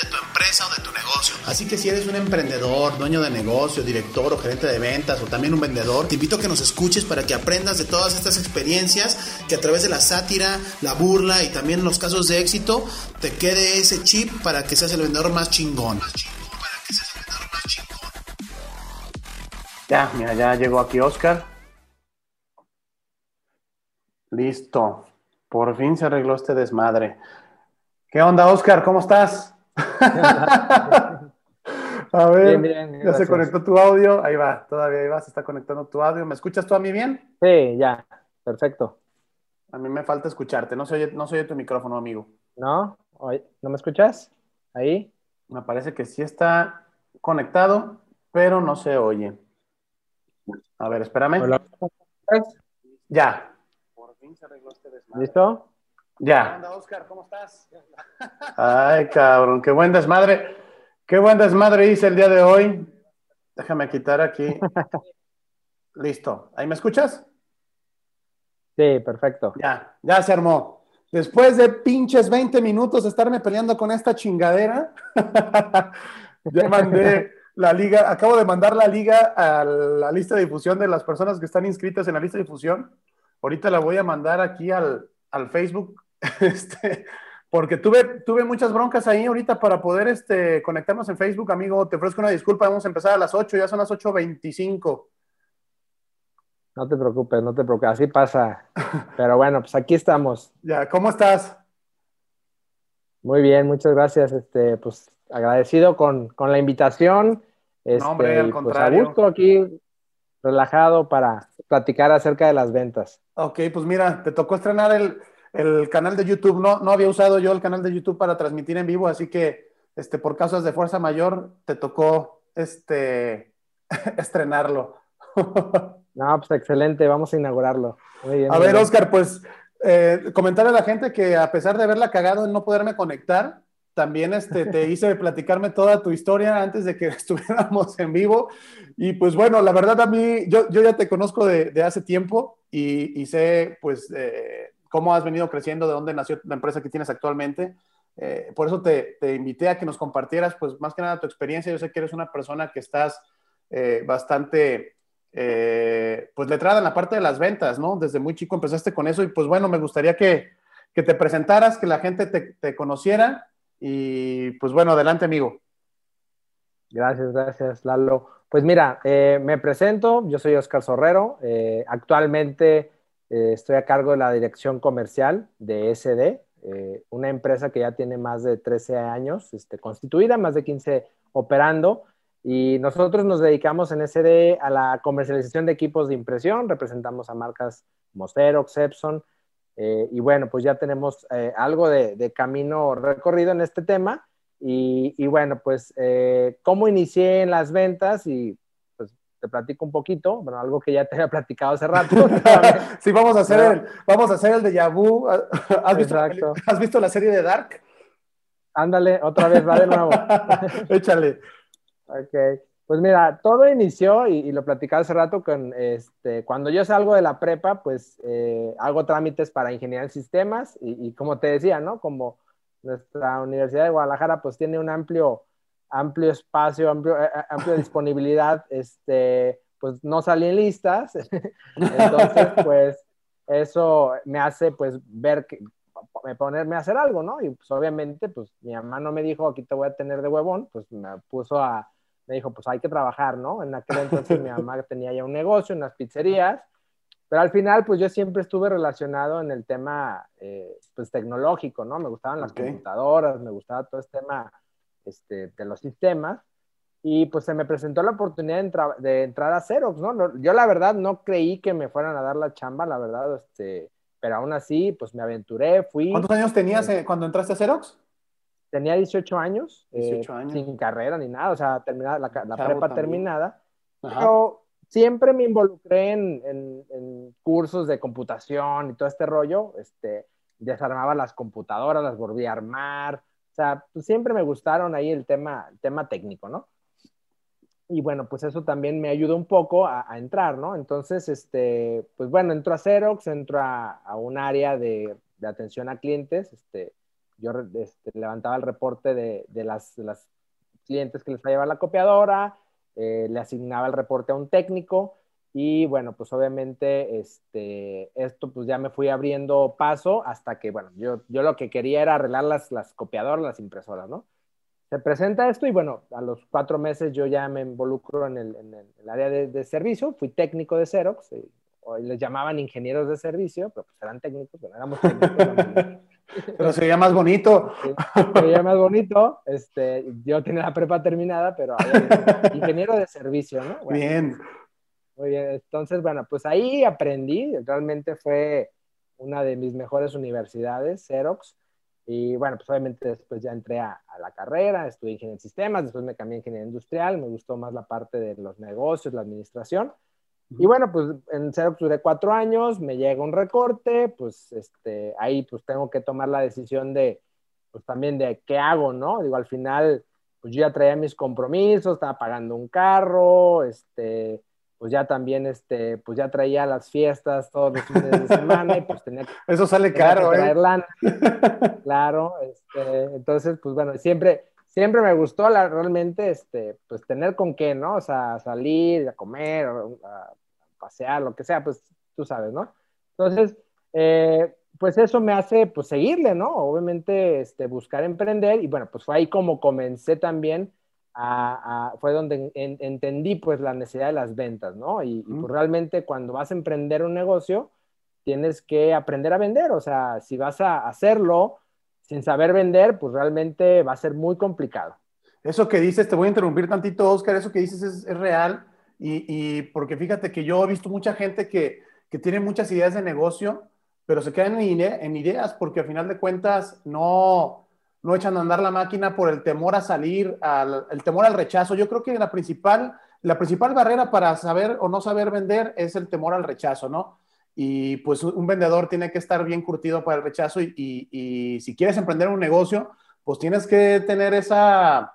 de tu empresa o de tu negocio. Así que si eres un emprendedor, dueño de negocio, director o gerente de ventas o también un vendedor, te invito a que nos escuches para que aprendas de todas estas experiencias que a través de la sátira, la burla y también los casos de éxito te quede ese chip para que seas el vendedor más chingón. Ya, mira, ya llegó aquí Oscar. Listo. Por fin se arregló este desmadre. ¿Qué onda, Oscar? ¿Cómo estás? A ver, ya se conectó tu audio. Ahí va, todavía ahí va, se está conectando tu audio. ¿Me escuchas tú a mí bien? Sí, ya, perfecto. A mí me falta escucharte. No se oye, no tu micrófono, amigo. ¿No? ¿No me escuchas? Ahí. Me parece que sí está conectado, pero no se oye. A ver, espérame. Ya. Por fin se arregló este desmadre. ¿Listo? Ya. ¿Qué Oscar? ¿Cómo estás? Ay, cabrón, qué buen desmadre. Qué buen desmadre hice el día de hoy. Déjame quitar aquí. Listo. ¿Ahí me escuchas? Sí, perfecto. Ya, ya se armó. Después de pinches 20 minutos de estarme peleando con esta chingadera, ya mandé la liga, acabo de mandar la liga a la lista de difusión de las personas que están inscritas en la lista de difusión. Ahorita la voy a mandar aquí al, al Facebook, este, porque tuve, tuve muchas broncas ahí ahorita para poder este, conectarnos en Facebook, amigo. Te ofrezco una disculpa, vamos a empezar a las 8, ya son las 8.25. No te preocupes, no te preocupes, así pasa. Pero bueno, pues aquí estamos. Ya, ¿cómo estás? Muy bien, muchas gracias. Este, pues agradecido con, la invitación. Este, no, hombre, al contrario. Pues a gusto aquí, relajado para platicar acerca de las ventas. Ok, pues mira, te tocó estrenar el, canal de YouTube. No, no había usado yo el canal de YouTube para transmitir en vivo, así que este, por causas de fuerza mayor te tocó este, estrenarlo. No, pues excelente, vamos a inaugurarlo. a ver, Oscar, pues eh, comentarle a la gente que a pesar de haberla cagado en no poderme conectar, también este, te hice platicarme toda tu historia antes de que estuviéramos en vivo. Y pues bueno, la verdad a mí, yo, yo ya te conozco de, hace tiempo y, sé pues eh, cómo has venido creciendo, de dónde nació la empresa que tienes actualmente. Eh, por eso te, te, invité a que nos compartieras pues más que nada tu experiencia. Yo sé que eres una persona que estás bastante eh, pues letrada en la parte de las ventas, ¿no? Desde muy chico empezaste con eso y pues bueno, me gustaría que, te presentaras, que la gente te, conociera y pues bueno, adelante amigo. Gracias, gracias Lalo. Pues mira, eh, me presento, yo soy Oscar Sorrero, eh, estoy a cargo de la dirección comercial de SD, una empresa que ya tiene más de 13 años este, constituida, más de 15 operando. Y nosotros nos dedicamos en SD a la comercialización de equipos de impresión, representamos a marcas como Xerox, eh, y bueno, pues ya tenemos eh, algo de, camino recorrido en este tema. Y, bueno, pues eh, cómo inicié en las ventas y te platico un poquito, bueno, algo que ya te había platicado hace rato. sí, vamos a hacer, el, vamos a hacer el de Yabu. ¿Has visto, ¿Has visto la serie de Dark? Ándale, otra vez, va de nuevo. Échale. Ok, pues mira, todo inició y, lo platicaba hace rato con, este, cuando yo salgo de la prepa, pues eh, hago trámites para ingeniería en sistemas y, como te decía, ¿no? Como nuestra Universidad de Guadalajara pues tiene un amplio, amplio espacio, amplio, eh, eh, amplia disponibilidad, este, pues no salí en listas, entonces pues eso me hace pues ver que, ponerme a hacer algo, ¿no? Y pues obviamente pues mi mamá no me dijo aquí te voy a tener de huevón, pues me puso a me dijo, pues hay que trabajar, ¿no? En aquel entonces mi mamá tenía ya un negocio, unas pizzerías, pero al final, pues yo siempre estuve relacionado en el tema, eh, pues tecnológico, ¿no? Me gustaban las computadoras, me gustaba todo este tema este, de los sistemas, y pues se me presentó la oportunidad de, entrar a Xerox, ¿no? Yo la verdad no creí que me fueran a dar la chamba, la verdad, este, pero aún así, pues me aventuré, fui. ¿Cuántos años tenías eh, cuando entraste a Xerox? tenía 18 años, eh, sin carrera ni nada, o sea, terminada, la, prepa terminada, pero siempre me involucré en, cursos de computación y todo este rollo, este, desarmaba las computadoras, las volví a armar, sea, pues siempre me gustaron ahí el tema, el tema técnico, ¿no? Y bueno, pues eso también me ayudó un poco a, entrar, ¿no? Entonces, este, pues bueno, entro a Xerox, entro a, un área de, atención a clientes, este, yo este, levantaba el reporte de, de, las, las, clientes que les fallaba la copiadora, eh, le asignaba el reporte a un técnico y bueno, pues obviamente este, esto pues ya me fui abriendo paso hasta que, bueno, yo, yo lo que quería era arreglar las, las copiadoras, las impresoras, ¿no? Se presenta esto y bueno, a los cuatro meses yo ya me involucro en el, en el área de, de, servicio, fui técnico de Xerox, y, les llamaban ingenieros de servicio, pero pues eran técnicos, bueno, éramos técnicos. pero se veía más bonito. se veía más bonito, este, yo tenía la prepa terminada, pero ingeniero de servicio, ¿no? Bien. Muy bien, entonces, bueno, pues ahí aprendí, realmente fue una de mis mejores universidades, Xerox, y bueno, pues obviamente después ya entré a, la carrera, estudié ingeniería en sistemas, después me cambié a ingeniería industrial, me gustó más la parte de los negocios, la administración, y bueno, pues en Xerox duré cuatro años, me llega un recorte, pues este, ahí pues tengo que tomar la decisión de, pues también de qué hago, ¿no? Digo, al final, pues yo ya traía mis compromisos, estaba pagando un carro, este, pues ya también, este, pues ya traía las fiestas todos los fines de semana y pues tenía que... Eso sale caro, ¿eh? claro, este, entonces, pues bueno, siempre, siempre me gustó la, realmente, este, pues tener con qué, ¿no? O sea, salir a comer, a pasear, lo que sea, pues tú sabes, ¿no? Entonces, eh, pues eso me hace, pues seguirle, ¿no? Obviamente, este, buscar emprender y bueno, pues fue ahí como comencé también fue donde entendí pues la necesidad de las ventas, ¿no? Y, pues, realmente cuando vas a emprender un negocio, tienes que aprender a vender, o sea, si vas a hacerlo sin saber vender, pues realmente va a ser muy complicado. Eso que dices, te voy a interrumpir tantito, Oscar, eso que dices es, real y, porque fíjate que yo he visto mucha gente que, que tiene muchas ideas de negocio, pero se quedan en, en ideas porque al final de cuentas no, no echan a andar la máquina por el temor a salir, al, el temor al rechazo. Yo creo que la principal, la principal barrera para saber o no saber vender es el temor al rechazo, ¿no? Y pues un vendedor tiene que estar bien curtido para el rechazo y, y, si quieres emprender un negocio, pues tienes que tener esa,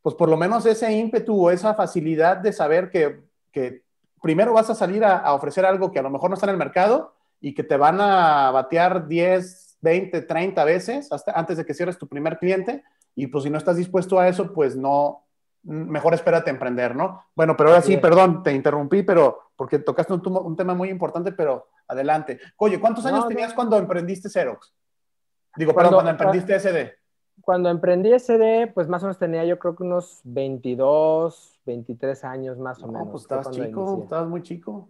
pues por lo menos ese ímpetu o esa facilidad de saber que, que primero vas a salir a, a ofrecer algo que a lo mejor no está en el mercado y que te van a batear 10, 20, 30 veces hasta antes de que cierres tu primer cliente. Y pues si no estás dispuesto a eso, pues no, mejor espérate a emprender, ¿no? Bueno, pero ahora sí, perdón, te interrumpí, pero porque tocaste un, tema muy importante, pero adelante. Oye, ¿cuántos años tenías cuando emprendiste Xerox? Digo, perdón, cuando emprendiste SD. Cuando emprendí SD, pues más o menos tenía yo creo que unos 22, 23 años más o menos. pues estabas chico, estabas muy chico.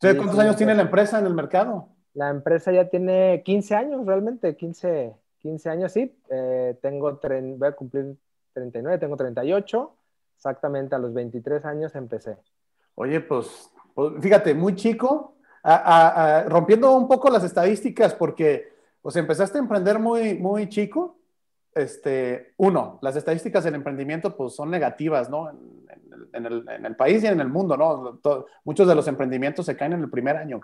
¿Cuántos años tiene la empresa en el mercado? La empresa ya tiene 15 años, realmente, 15, 15 años, sí. Eh, tengo, voy a cumplir 39, tengo 38. Exactamente a los 23 años empecé. Oye, pues, pues fíjate, muy chico, rompiendo un poco las estadísticas, porque pues empezaste a emprender muy, muy chico. Este, uno, las estadísticas del emprendimiento pues son negativas, ¿no? En, el, en el, país y en el mundo, ¿no? muchos de los emprendimientos se caen en el primer año.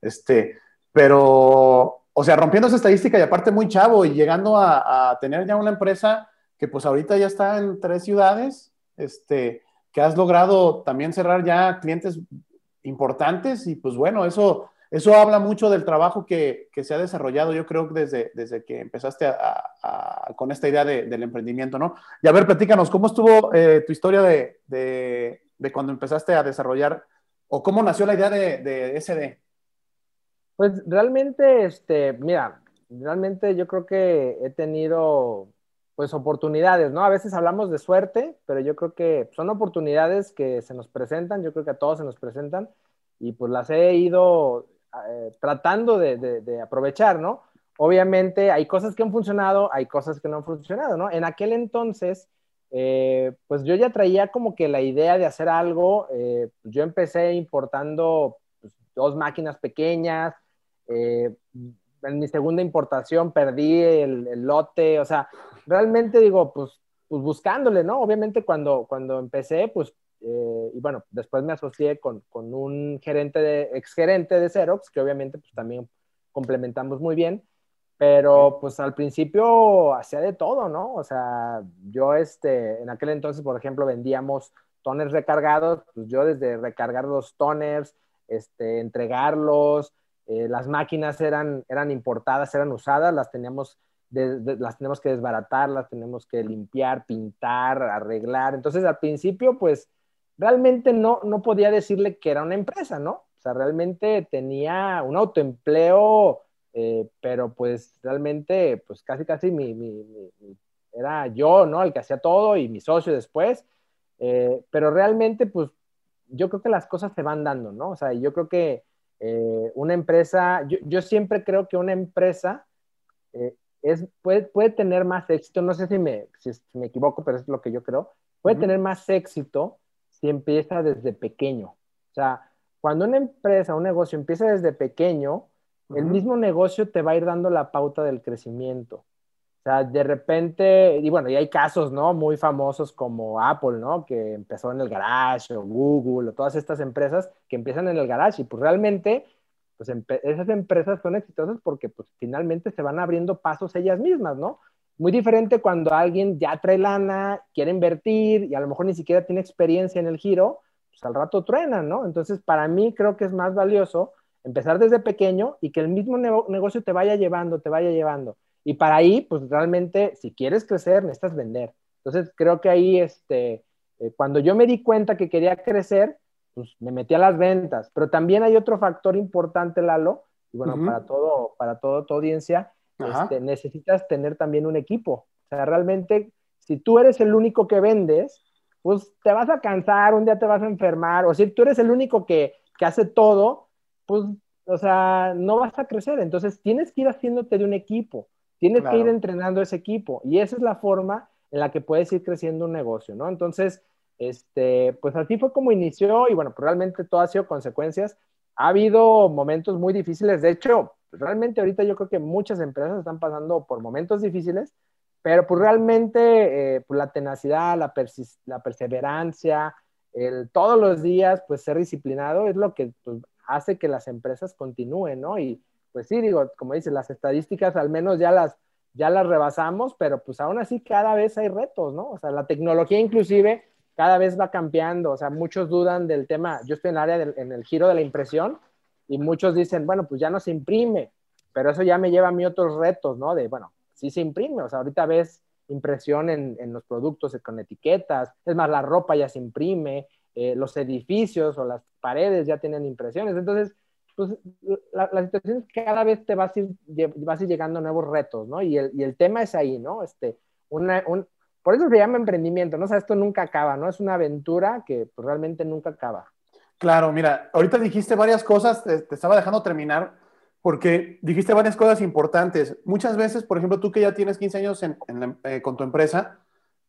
Este, pero, o sea, rompiendo esa estadística y aparte muy chavo y llegando a, tener ya una empresa que pues ahorita ya está en tres ciudades, este, que has logrado también cerrar ya clientes importantes y pues bueno, eso, eso habla mucho del trabajo que, que se ha desarrollado, yo creo, desde, desde que empezaste a, con esta idea del emprendimiento, ¿no? Y a ver, platícanos, ¿cómo estuvo eh, tu historia de, de, de, cuando empezaste a desarrollar o cómo nació la idea de, de SD? Pues realmente, este, mira, realmente yo creo que he tenido pues oportunidades, ¿no? A veces hablamos de suerte, pero yo creo que son oportunidades que se nos presentan, yo creo que a todos se nos presentan y pues las he ido eh, tratando de, aprovechar, ¿no? Obviamente hay cosas que han funcionado, hay cosas que no han funcionado, ¿no? En aquel entonces, eh, pues yo ya traía como que la idea de hacer algo, eh, yo empecé importando pues, dos máquinas pequeñas, eh, en mi segunda importación perdí el, lote, o sea, realmente digo, pues, pues buscándole, ¿no? Obviamente cuando, cuando empecé, pues, eh, y bueno, después me asocié con, con, un gerente de, ex gerente de Xerox, que obviamente pues también complementamos muy bien, pero pues al principio hacía de todo, ¿no? O sea, yo este, en aquel entonces, por ejemplo, vendíamos toners recargados, pues yo desde recargar los toners, este, entregarlos, eh, las máquinas eran, eran importadas, eran usadas, las teníamos, las tenemos que desbaratar, las tenemos que limpiar, pintar, arreglar. Entonces, al principio, pues, realmente no, no podía decirle que era una empresa, ¿no? O sea, realmente tenía un autoempleo, eh, pero pues realmente, pues casi, casi mi, era yo, ¿no? El que hacía todo y mi socio después. Eh, pero realmente, pues yo creo que las cosas se van dando, ¿no? O sea, yo creo que eh, una empresa, yo, siempre creo que una empresa eh, es, puede, puede, tener más éxito, no sé si me, si me equivoco, pero es lo que yo creo, puede tener más éxito si empieza desde pequeño. O sea, cuando una empresa, un negocio empieza desde pequeño, el mismo negocio te va a ir dando la pauta del crecimiento. O sea, de repente, y bueno, y hay casos, ¿no? Muy famosos como Apple, ¿no? Que empezó en el garage, o Google, o todas estas empresas que empiezan en el garage. Y pues realmente, pues esas empresas son exitosas porque pues finalmente se van abriendo pasos ellas mismas, ¿no? Muy diferente cuando alguien ya trae lana, quiere invertir y a lo mejor ni siquiera tiene experiencia en el giro, pues al rato truenan, ¿no? Entonces, para mí creo que es más valioso empezar desde pequeño y que el mismo negocio te vaya llevando, te vaya llevando. Y para ahí, pues realmente, si quieres crecer, necesitas vender. Entonces, creo que ahí, este, eh, cuando yo me di cuenta que quería crecer, pues me metí a las ventas. Pero también hay otro factor importante, Lalo, y bueno, para todo, para toda tu audiencia, este, necesitas tener también un equipo. O sea, realmente, si tú eres el único que vendes, pues te vas a cansar, un día te vas a enfermar, o si tú eres el único que, que hace todo, pues, o sea, no vas a crecer. Entonces, tienes que ir haciéndote de un equipo. Tienes que ir entrenando ese equipo y esa es la forma en la que puedes ir creciendo un negocio, ¿no? Entonces, este, pues así fue como inició y bueno, pues realmente todo ha sido consecuencias. Ha habido momentos muy difíciles, de hecho, realmente ahorita yo creo que muchas empresas están pasando por momentos difíciles, pero pues realmente eh, pues la tenacidad, la, la perseverancia, el todos los días pues ser disciplinado es lo que pues, hace que las empresas continúen, ¿no? Y, pues sí, digo, como dices, las estadísticas al menos ya las, ya las rebasamos, pero pues aún así cada vez hay retos, ¿no? O sea, la tecnología inclusive cada vez va cambiando, o sea, muchos dudan del tema, yo estoy en el área, del, en el giro de la impresión y muchos dicen, bueno, pues ya no se imprime, pero eso ya me lleva a mí otros retos, ¿no? De, bueno, sí se imprime, o sea, ahorita ves impresión en, en los productos con etiquetas, es más, la ropa ya se imprime, eh, los edificios o las paredes ya tienen impresiones, entonces pues la, situación es que cada vez te vas a ir, vas a ir llegando a nuevos retos, ¿no? Y el, y el tema es ahí, ¿no? Este, una, un, por eso se llama emprendimiento, ¿no? O sea, esto nunca acaba, ¿no? Es una aventura que pues, realmente nunca acaba. Claro, mira, ahorita dijiste varias cosas, te, estaba dejando terminar, porque dijiste varias cosas importantes. Muchas veces, por ejemplo, tú que ya tienes 15 años en, eh, con tu empresa,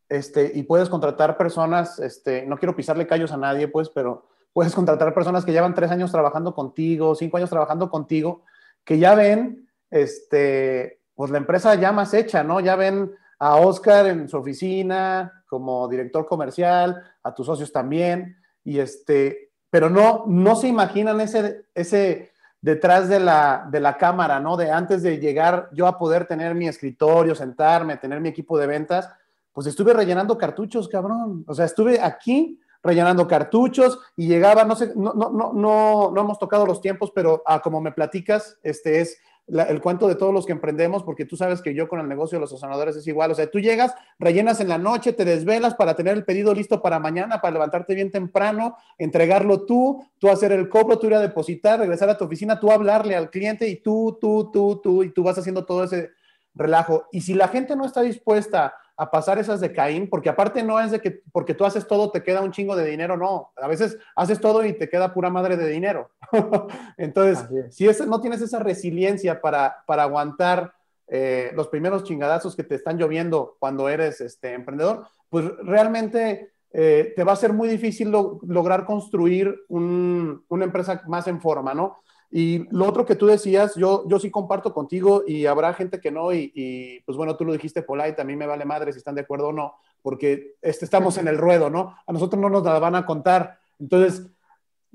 este, y puedes contratar personas, este, no quiero pisarle callos a nadie, pues, pero puedes contratar personas que llevan tres años trabajando contigo, cinco años trabajando contigo, que ya ven, este, pues la empresa ya más hecha, ¿no? Ya ven a Oscar en su oficina como director comercial, a tus socios también, y este, pero no, no se imaginan ese, ese detrás de la, de la cámara, ¿no? De antes de llegar yo a poder tener mi escritorio, sentarme, tener mi equipo de ventas, pues estuve rellenando cartuchos, cabrón. O sea, estuve aquí rellenando cartuchos y llegaba, no sé, no, no, no, no, no hemos tocado los tiempos, pero ah, como me platicas, este es el cuento de todos los que emprendemos, porque tú sabes que yo con el negocio de los sazonadores es igual, o sea, tú llegas, rellenas en la noche, te desvelas para tener el pedido listo para mañana, para levantarte bien temprano, entregarlo tú, tú hacer el cobro, tú ir a depositar, regresar a tu oficina, tú hablarle al cliente y tú, tú, tú, tú, y tú vas haciendo todo ese relajo. Y si la gente no está dispuesta a pasar esas de Caín, porque aparte no es de que porque tú haces todo te queda un chingo de dinero, no. A veces haces todo y te queda pura madre de dinero. Entonces, si no tienes esa resiliencia para, para aguantar eh, los primeros chingadazos que te están lloviendo cuando eres este, emprendedor, pues realmente eh, te va a ser muy difícil lograr construir una empresa más en forma, ¿no? Y lo otro que tú decías, yo, yo sí comparto contigo y habrá gente que no, y, pues bueno, tú lo dijiste, Polite, a mí me vale madre si están de acuerdo o no, porque este, estamos en el ruedo, ¿no? A nosotros no nos la van a contar. Entonces,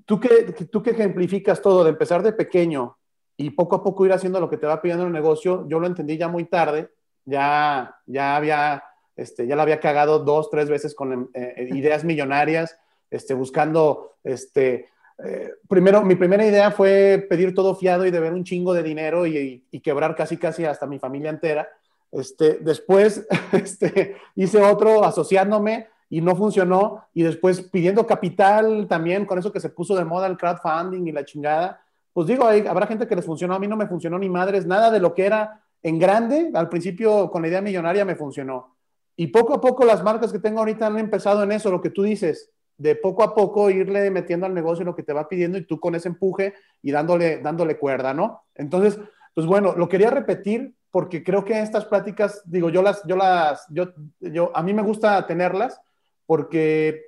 ¿tú qué, tú qué ejemplificas todo de empezar de pequeño y poco a poco ir haciendo lo que te va pidiendo el negocio. Yo lo entendí ya muy tarde, ya, ya había, este, ya la había cagado dos, tres veces con eh, ideas millonarias, este, buscando, este, eh, primero, mi primera idea fue pedir todo fiado y deber un chingo de dinero y, quebrar casi, casi hasta mi familia entera. Este, después este, hice otro asociándome y no funcionó. Y después pidiendo capital también, con eso que se puso de moda el crowdfunding y la chingada. Pues digo, habrá gente que les funcionó, a mí no me funcionó ni madres, nada de lo que era en grande, al principio con la idea millonaria me funcionó. Y poco a poco las marcas que tengo ahorita han empezado en eso, lo que tú dices, de poco a poco irle metiendo al negocio lo que te va pidiendo y tú con ese empuje y dándole, dándole cuerda, ¿no? Entonces, pues bueno, lo quería repetir porque creo que estas pláticas, digo, yo las, yo las, yo, yo, a mí me gusta tenerlas porque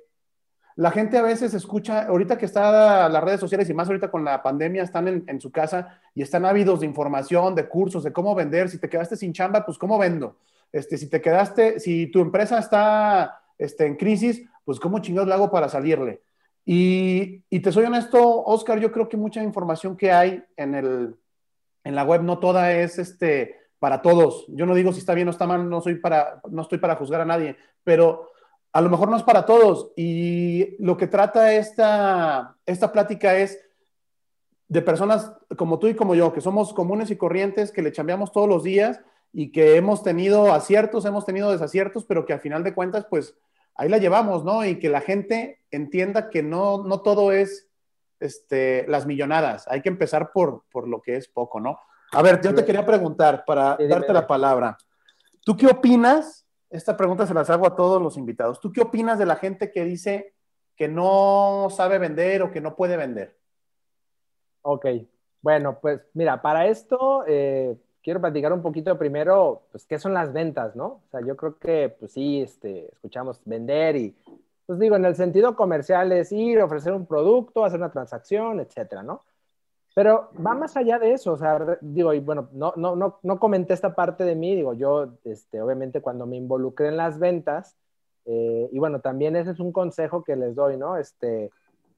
la gente a veces escucha, ahorita que está las redes sociales y más ahorita con la pandemia, están en, su casa y están ávidos de información, de cursos, de cómo vender. Si te quedaste sin chamba, pues cómo vendo. Este, si te quedaste, si tu empresa está este, en crisis, pues cómo chingados le hago para salirle. Y, te soy honesto, Oscar, yo creo que mucha información que hay en, el, en la web, no toda es este, para todos. Yo no digo si está bien o está mal, no, soy para, no estoy para juzgar a nadie, pero a lo mejor no es para todos. Y lo que trata esta, esta plática es de personas como tú y como yo, que somos comunes y corrientes, que le chambeamos todos los días y que hemos tenido aciertos, hemos tenido desaciertos, pero que al final de cuentas, pues ahí la llevamos, ¿no? Y que la gente entienda que no, no todo es este, las millonadas, hay que empezar por, por lo que es poco, ¿no? A ver, yo te quería preguntar para darte la palabra. ¿Tú qué opinas esta pregunta se las hago a todos los invitados. ¿Tú qué opinas de la gente que dice que no sabe vender o que no puede vender? Ok, bueno, pues mira, para esto eh, quiero platicar un poquito primero, pues, qué son las ventas, ¿no? O sea, yo creo que, pues sí, este, escuchamos vender y, pues digo, en el sentido comercial es ir, ofrecer un producto, hacer una transacción, etcétera, ¿no? Pero va más allá de eso, o sea, digo, y bueno, no, no, no, no comenté esta parte de mí, digo, yo, este, obviamente cuando me involucré en las ventas, eh, y bueno, también ese es un consejo que les doy, ¿no? Este,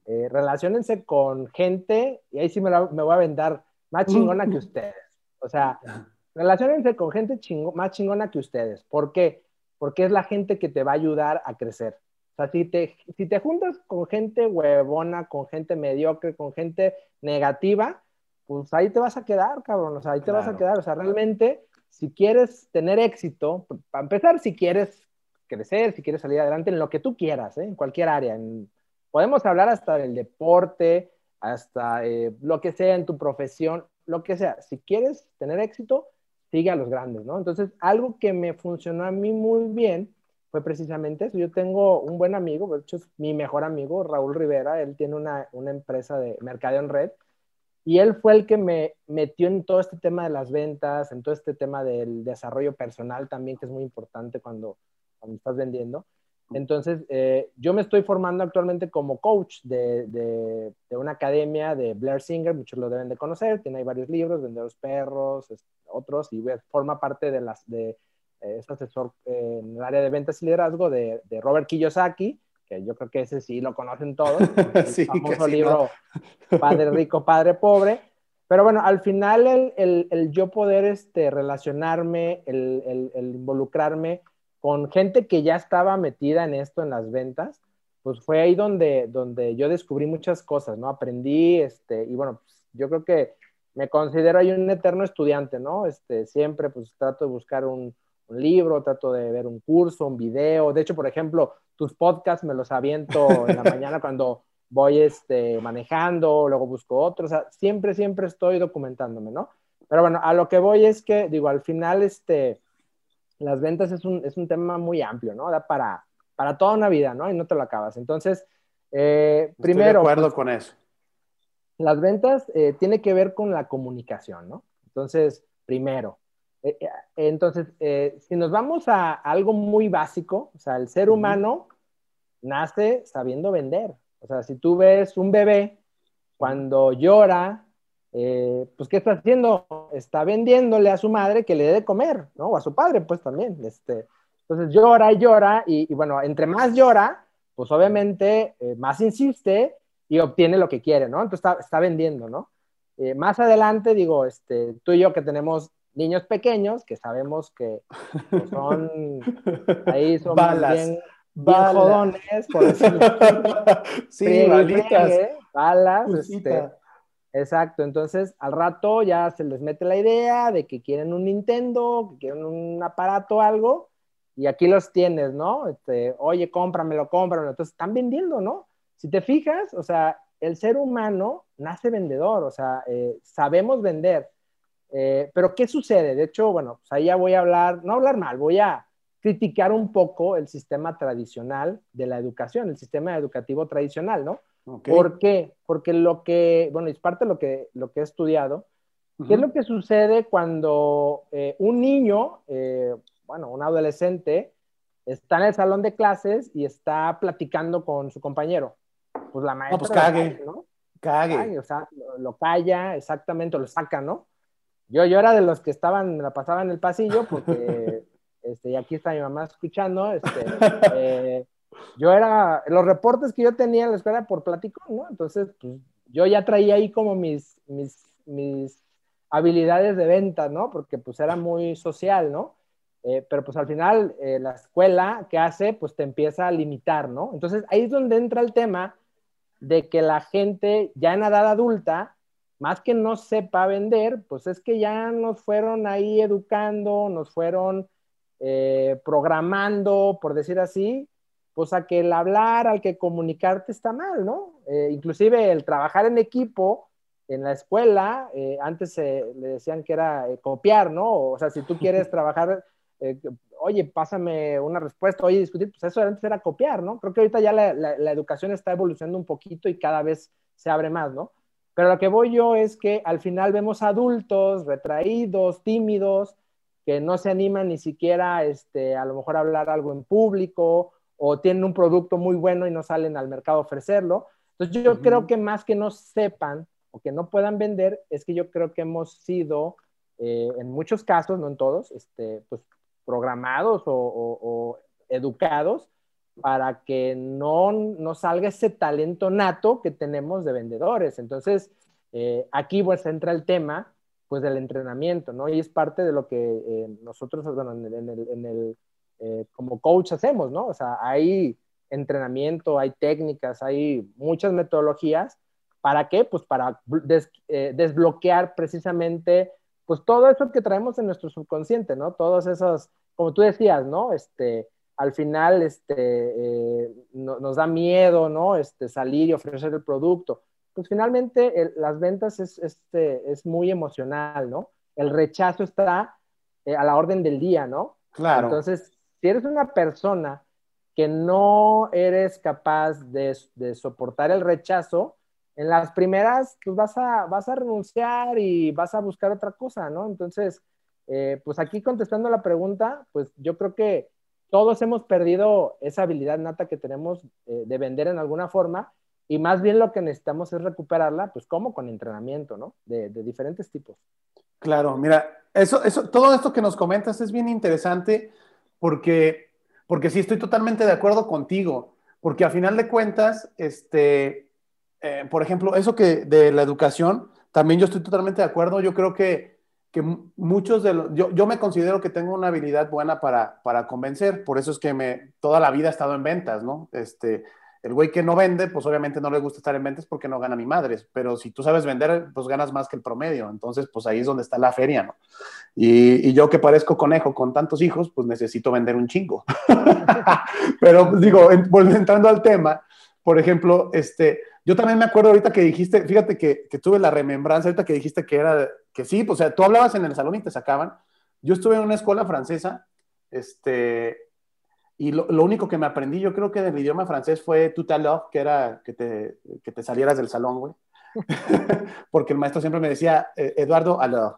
eh, relacionense con gente, y ahí sí me, me voy a vender más chingona que ustedes. O sea, relacionense con gente más chingona que ustedes. ¿Por qué? Porque es la gente que te va a ayudar a crecer. O sea, si te, si te juntas con gente huevona, con gente mediocre, con gente negativa, pues ahí te vas a quedar, cabrón. O sea, ahí te vas a quedar. O sea, realmente, si quieres tener éxito, para empezar, si quieres crecer, si quieres salir adelante en lo que tú quieras, ¿eh? en cualquier área. podemos hablar hasta del deporte, hasta eh, lo que sea en tu profesión, lo que sea. Si quieres tener éxito, sigue a los grandes, ¿no? Entonces, algo que me funcionó a mí muy bien fue precisamente eso. Yo tengo un buen amigo, de hecho es mi mejor amigo, Raúl Rivera, él tiene una, una empresa de mercado en red y él fue el que me metió en todo este tema de las ventas, en todo este tema del desarrollo personal también, que es muy importante cuando, cuando estás vendiendo. Entonces, eh, yo me estoy formando actualmente como coach de, de, de, una academia de Blair Singer, muchos lo deben de conocer, tiene ahí varios libros, Vender los Perros, otros, y forma parte de las, de es asesor en el área de ventas y liderazgo de, de, Robert Kiyosaki, que yo creo que ese sí lo conocen todos, el sí, famoso libro Padre Rico, Padre Pobre. Pero bueno, al final el, el, el yo poder este, relacionarme, el, el, involucrarme con gente que ya estaba metida en esto, en las ventas, pues fue ahí donde, donde yo descubrí muchas cosas, ¿no? Aprendí, este, y bueno, pues yo creo que me considero ahí un eterno estudiante, ¿no? Este, siempre pues trato de buscar un, un libro, trato de ver un curso, un video. De hecho, por ejemplo, tus podcasts me los aviento en la mañana cuando voy este, manejando, luego busco otros. O sea, siempre, siempre estoy documentándome, ¿no? Pero bueno, a lo que voy es que, digo, al final, este, las ventas es un, es un tema muy amplio, ¿no? Da para, para toda una vida, ¿no? Y no te lo acabas. Entonces, eh, primero... Estoy de acuerdo pues, con eso. Las ventas eh, tiene que ver con la comunicación, ¿no? Entonces, primero, eh, eh, entonces, eh, si nos vamos a algo muy básico, o sea, el ser humano nace sabiendo vender. O sea, si tú ves un bebé cuando llora, pues ¿qué está haciendo? Está vendiéndole a su madre que le dé de comer, ¿no? O a su padre, pues también. Este, entonces llora y llora y, bueno, entre más llora, pues obviamente más insiste y obtiene lo que quiere, ¿no? Entonces está, está vendiendo, ¿no? eh, más adelante, digo, este, tú y yo que tenemos niños pequeños, que sabemos que pues, son, ahí son bien, jodones, por decirlo Sí, balitas. balas, este, exacto, entonces al rato ya se les mete la idea de que quieren un Nintendo, que quieren un aparato algo, y aquí los tienes, ¿no? Este, oye, cómpramelo, cómpramelo, entonces están vendiendo, ¿no? Si te fijas, o sea, el ser humano nace vendedor, o sea, eh, sabemos vender. Eh, pero ¿qué sucede? De hecho, bueno, pues ahí ya voy a hablar, no hablar mal, voy a criticar un poco el sistema tradicional de la educación, el sistema educativo tradicional, ¿no? ¿Por qué? Porque lo que, bueno, es parte de lo que, lo que he estudiado, ¿qué es lo que sucede cuando eh, un niño, bueno, un adolescente, está en el salón de clases y está platicando con su compañero? pues la maestra. No, pues cague. ¿no? Cague. o sea, lo, calla, exactamente, lo saca, ¿no? Yo, yo era de los que estaban, me la pasaba en el pasillo porque, este, y aquí está mi mamá escuchando, este, eh, yo era, los reportes que yo tenía en la escuela por plático, ¿no? Entonces, pues, yo ya traía ahí como mis, mis, mis habilidades de venta, ¿no? Porque pues era muy social, ¿no? Eh, pero pues al final eh, la escuela que hace, pues te empieza a limitar, ¿no? Entonces ahí es donde entra el tema de que la gente ya en edad adulta, más que no sepa vender, pues es que ya nos fueron ahí educando, nos fueron eh, programando, por decir así, pues a que el hablar, al que comunicarte está mal, ¿no? Eh, inclusive el trabajar en equipo en la escuela, eh, antes le decían que era copiar, ¿no? O sea, si tú quieres trabajar oye, pásame una respuesta, oye, discutir, pues eso antes era copiar, ¿no? Creo que ahorita ya la, educación está evolucionando un poquito y cada vez se abre más, ¿no? Pero lo que voy yo es que al final vemos adultos retraídos, tímidos, que no se animan ni siquiera este, a lo mejor a hablar algo en público o tienen un producto muy bueno y no salen al mercado a ofrecerlo. Entonces yo creo que más que no sepan o que no puedan vender, es que yo creo que hemos sido, eh, en muchos casos, no en todos, este, pues programados o, educados para que no, no, salga ese talento nato que tenemos de vendedores. Entonces, eh, aquí pues entra el tema pues del entrenamiento, ¿no? Y es parte de lo que eh, nosotros, bueno, en el, en el eh, como coach hacemos, ¿no? O sea, hay entrenamiento, hay técnicas, hay muchas metodologías. ¿Para qué? Pues para desbloquear precisamente pues todo eso que traemos en nuestro subconsciente, ¿no? Todos esos, como tú decías, ¿no? Este, al final, este, eh, nos da miedo, ¿no? Este, salir y ofrecer el producto. Pues finalmente las ventas es, este, es muy emocional, ¿no? El rechazo está eh, a la orden del día, ¿no? Claro. Entonces, si eres una persona que no eres capaz de, de soportar el rechazo, en las primeras, pues vas a, vas a renunciar y vas a buscar otra cosa, ¿no? Entonces, eh, pues aquí contestando la pregunta, pues yo creo que todos hemos perdido esa habilidad nata que tenemos eh, de vender en alguna forma y más bien lo que necesitamos es recuperarla, pues como con entrenamiento, ¿no? De, de diferentes tipos. Claro, mira, eso, eso, todo esto que nos comentas es bien interesante porque, porque sí estoy totalmente de acuerdo contigo, porque a final de cuentas, este, eh, por ejemplo, eso que de la educación, también yo estoy totalmente de acuerdo. Yo creo que, que muchos de los, yo, yo, me considero que tengo una habilidad buena para, para convencer, por eso es que me, toda la vida he estado en ventas, ¿no? Este, el güey que no vende, pues obviamente no le gusta estar en ventas porque no gana ni madres, pero si tú sabes vender, pues ganas más que el promedio, entonces pues ahí es donde está la feria, ¿no? Y, yo que parezco conejo con tantos hijos, pues necesito vender un chingo. pero pues, digo, entrando al tema, por ejemplo, este, yo también me acuerdo ahorita que dijiste, fíjate que, que, tuve la remembranza ahorita que dijiste que era, que sí, pues, o sea, tú hablabas en el salón y te sacaban. Yo estuve en una escuela francesa, este, y lo, lo único que me aprendí, yo creo que del idioma francés fue tout à l'heure, que era que te, que te salieras del salón, güey. Porque el maestro siempre me decía, eh, Eduardo, alors.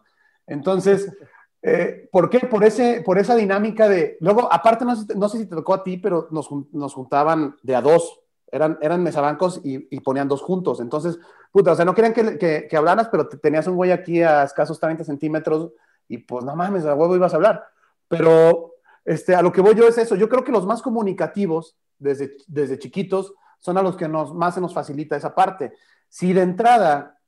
Entonces, eh, ¿por qué? Por, ese, por esa dinámica de... Luego, aparte, no sé, no sé si te tocó a ti, pero nos, nos juntaban de a dos eran, eran mesabancos y, y, ponían dos juntos. Entonces, puta, o sea, no querían que, que, que hablaras, pero te, tenías un güey aquí a escasos 30 centímetros y pues no mames, a huevo ibas a hablar. Pero este, a lo que voy yo es eso. Yo creo que los más comunicativos desde, desde chiquitos son a los que nos, más se nos facilita esa parte. Si de entrada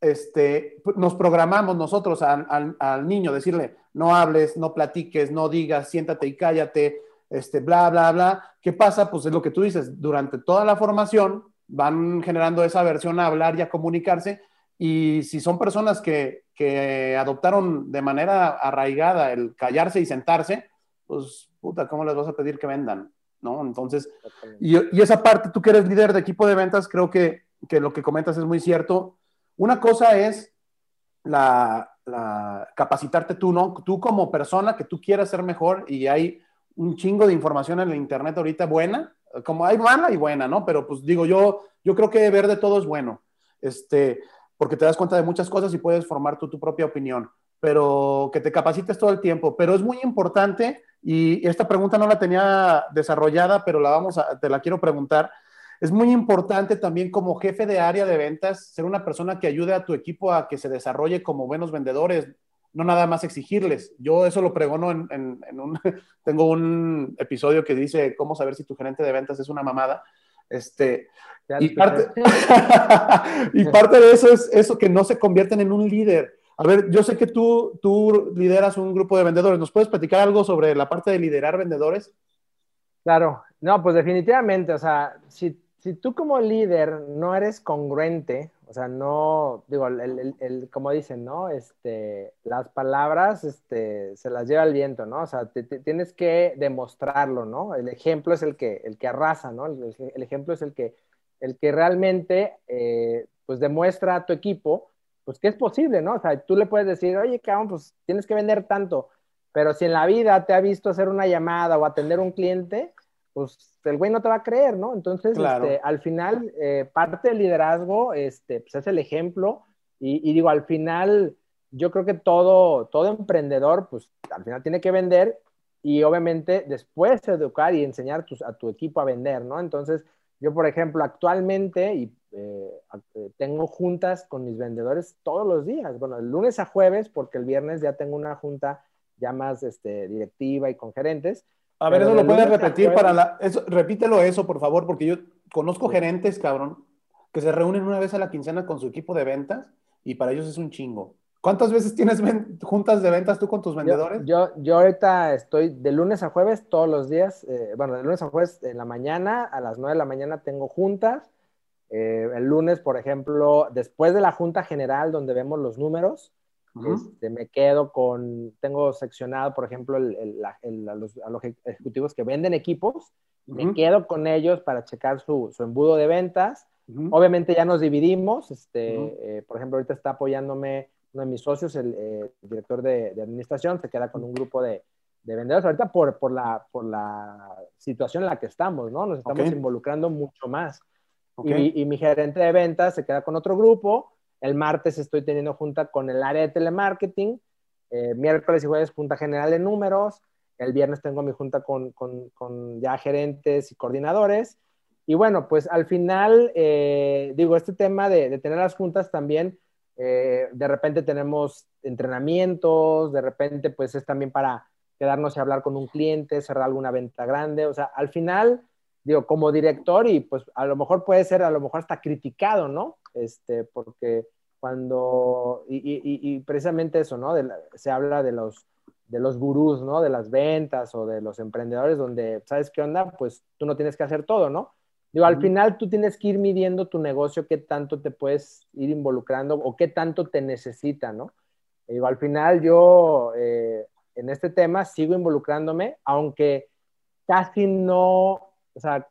este, nos programamos nosotros al, al, niño, decirle, no hables, no platiques, no digas, siéntate y cállate, este, bla, bla, bla. ¿Qué pasa? Pues es lo que tú dices, durante toda la formación van generando esa versión a hablar y a comunicarse, y si son personas que, que adoptaron de manera arraigada el callarse y sentarse, pues, puta, ¿cómo les vas a pedir que vendan? ¿No? Entonces, y, y esa parte, tú que eres líder de equipo de ventas, creo que, que lo que comentas es muy cierto una cosa es la, capacitarte tú, ¿no? Tú como persona que tú quieras ser mejor y hay un chingo de información en el internet ahorita buena, como hay mala y buena, ¿no? Pero pues digo, yo, yo creo que ver de todo es bueno, este, porque te das cuenta de muchas cosas y puedes formar tu propia opinión, pero que te capacites todo el tiempo. Pero es muy importante, y esta pregunta no la tenía desarrollada, pero la vamos a, te la quiero preguntar es muy importante también como jefe de área de ventas ser una persona que ayude a tu equipo a que se desarrolle como buenos vendedores, no nada más exigirles. Yo eso lo pregono en, un, tengo un episodio que dice cómo saber si tu gerente de ventas es una mamada. Este, y parte, y parte de eso es eso que no se convierten en un líder. A ver, yo sé que tú, lideras un grupo de vendedores. ¿Nos puedes platicar algo sobre la parte de liderar vendedores? Claro, no, pues definitivamente, o sea, si tú como líder no eres congruente, o sea, no, digo, el, como dicen, ¿no? Este, las palabras este, se las lleva el viento, ¿no? O sea, tienes que demostrarlo, ¿no? El ejemplo es el que, el que arrasa, ¿no? El, ejemplo es el que, el que realmente, eh, pues, demuestra a tu equipo, pues, que es posible, ¿no? O sea, tú le puedes decir, oye, cabrón, pues, tienes que vender tanto, pero si en la vida te ha visto hacer una llamada o atender un cliente, pues el güey no te va a creer, ¿no? Entonces, este, al final, eh, parte del liderazgo este, pues, es el ejemplo y, digo, al final, yo creo que todo, todo emprendedor, pues al final tiene que vender y obviamente después educar y enseñar a tu equipo a vender, ¿no? Entonces, yo, por ejemplo, actualmente y, eh, tengo juntas con mis vendedores todos los días, bueno, el lunes a jueves, porque el viernes ya tengo una junta ya más este, directiva y con gerentes, a ver, eso lo puedes repetir para la. Eso, repítelo eso, por favor, porque yo conozco gerentes, cabrón, que se reúnen una vez a la quincena con su equipo de ventas y para ellos es un chingo. ¿Cuántas veces tienes juntas de ventas tú con tus vendedores? Yo, yo, ahorita estoy de lunes a jueves todos los días. Eh, bueno, de lunes a jueves en la mañana, a las 9 de la mañana tengo juntas. Eh, el lunes, por ejemplo, después de la junta general donde vemos los números, este, me quedo con, tengo seccionado, por ejemplo, el, a, los, ejecutivos que venden equipos, me quedo con ellos para checar su, su embudo de ventas. Obviamente ya nos dividimos, este, eh, por ejemplo, ahorita está apoyándome uno de mis socios, el, eh, director de, de, administración, se queda con un grupo de, de vendedores ahorita por, por, la, por la situación en la que estamos, ¿no? Nos estamos involucrando mucho más. Y, y mi gerente de ventas se queda con otro grupo el martes estoy teniendo junta con el área de telemarketing. Eh, miércoles y jueves junta general de números. El viernes tengo mi junta con, ya gerentes y coordinadores. Y bueno, pues al final, eh, digo, este tema de, tener las juntas también, eh, de repente tenemos entrenamientos, de repente pues es también para quedarnos y hablar con un cliente, cerrar alguna venta grande. O sea, al final, digo, como director y pues a lo mejor puede ser, a lo mejor hasta criticado, ¿no? Este, porque cuando, y, precisamente eso, ¿no? se habla de los, de los gurús, ¿no? De las ventas o de los emprendedores donde, ¿sabes qué onda? Pues tú no tienes que hacer todo, ¿no? Digo, al final tú tienes que ir midiendo tu negocio, qué tanto te puedes ir involucrando o qué tanto te necesita, ¿no? Digo, al final yo eh, en este tema sigo involucrándome, aunque casi no, o sea,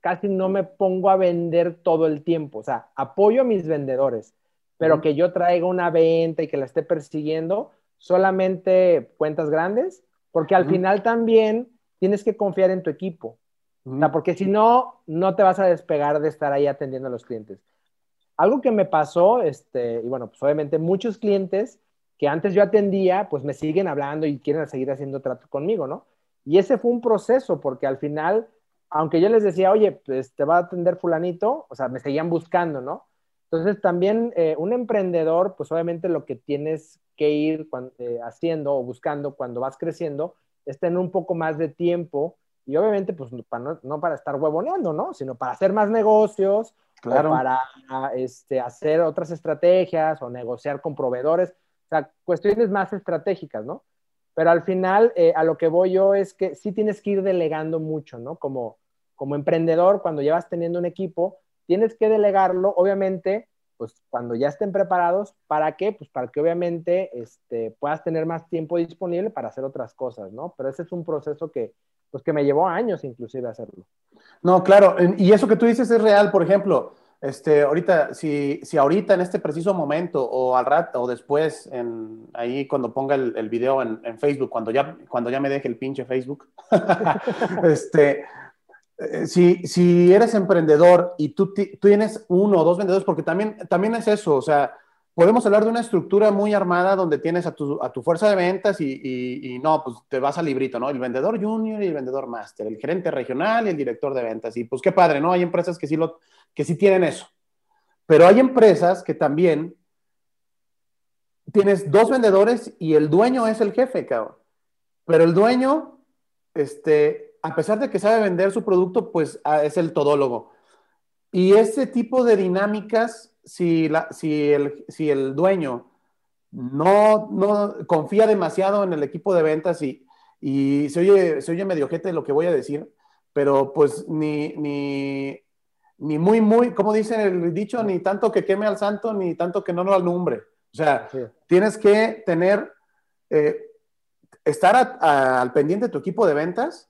casi no me pongo a vender todo el tiempo, o sea, apoyo a mis vendedores, pero que yo traiga una venta y que la esté persiguiendo, solamente cuentas grandes, porque al final también tienes que confiar en tu equipo. porque si no, no te vas a despegar de estar ahí atendiendo a los clientes. Algo que me pasó, este, y bueno, pues obviamente muchos clientes que antes yo atendía, pues me siguen hablando y quieren seguir haciendo trato conmigo, ¿no? Y ese fue un proceso, porque al final, aunque yo les decía, oye, pues te va a atender fulanito, o sea, me seguían buscando, ¿no? Entonces, también eh, un emprendedor, pues obviamente lo que tienes que ir eh, haciendo o buscando cuando vas creciendo es tener un poco más de tiempo y obviamente, pues no, para estar huevoneando, ¿no? Sino para hacer más negocios o para este, hacer otras estrategias o negociar con proveedores, o sea, cuestiones más estratégicas, ¿no? Pero al final, eh, a lo que voy yo es que sí tienes que ir delegando mucho, ¿no? Como, como emprendedor, cuando llevas teniendo un equipo, tienes que delegarlo, obviamente, pues cuando ya estén preparados, ¿para qué? Pues para que obviamente este, puedas tener más tiempo disponible para hacer otras cosas, ¿no? Pero ese es un proceso que, pues que me llevó años inclusive hacerlo. No, claro, y eso que tú dices es real, por ejemplo, este, ahorita, si, si ahorita en este preciso momento o al rato o después, en, ahí cuando ponga el, video en, en, Facebook, cuando ya, cuando ya me deje el pinche Facebook, este, eh, si, si eres emprendedor y tú, tú tienes uno o dos vendedores, porque también, también es eso, o sea, podemos hablar de una estructura muy armada donde tienes a tu, a tu fuerza de ventas y, y, y, no, pues te vas al librito, ¿no? El vendedor junior y el vendedor máster, el gerente regional y el director de ventas. Y pues qué padre, ¿no? Hay empresas que sí, lo, que sí tienen eso. Pero hay empresas que también tienes dos vendedores y el dueño es el jefe, cabrón. Pero el dueño, este, a pesar de que sabe vender su producto, pues ah, es el todólogo. Y ese tipo de dinámicas, si, la, si, el, si el dueño no, no confía demasiado en el equipo de ventas y, y se, oye, se oye medio gente lo que voy a decir, pero pues ni, ni, ni muy, muy, como dice el dicho, ni tanto que queme al santo, ni tanto que no lo alumbre. O sea, sí. tienes que tener, eh, estar a, a, al pendiente de tu equipo de ventas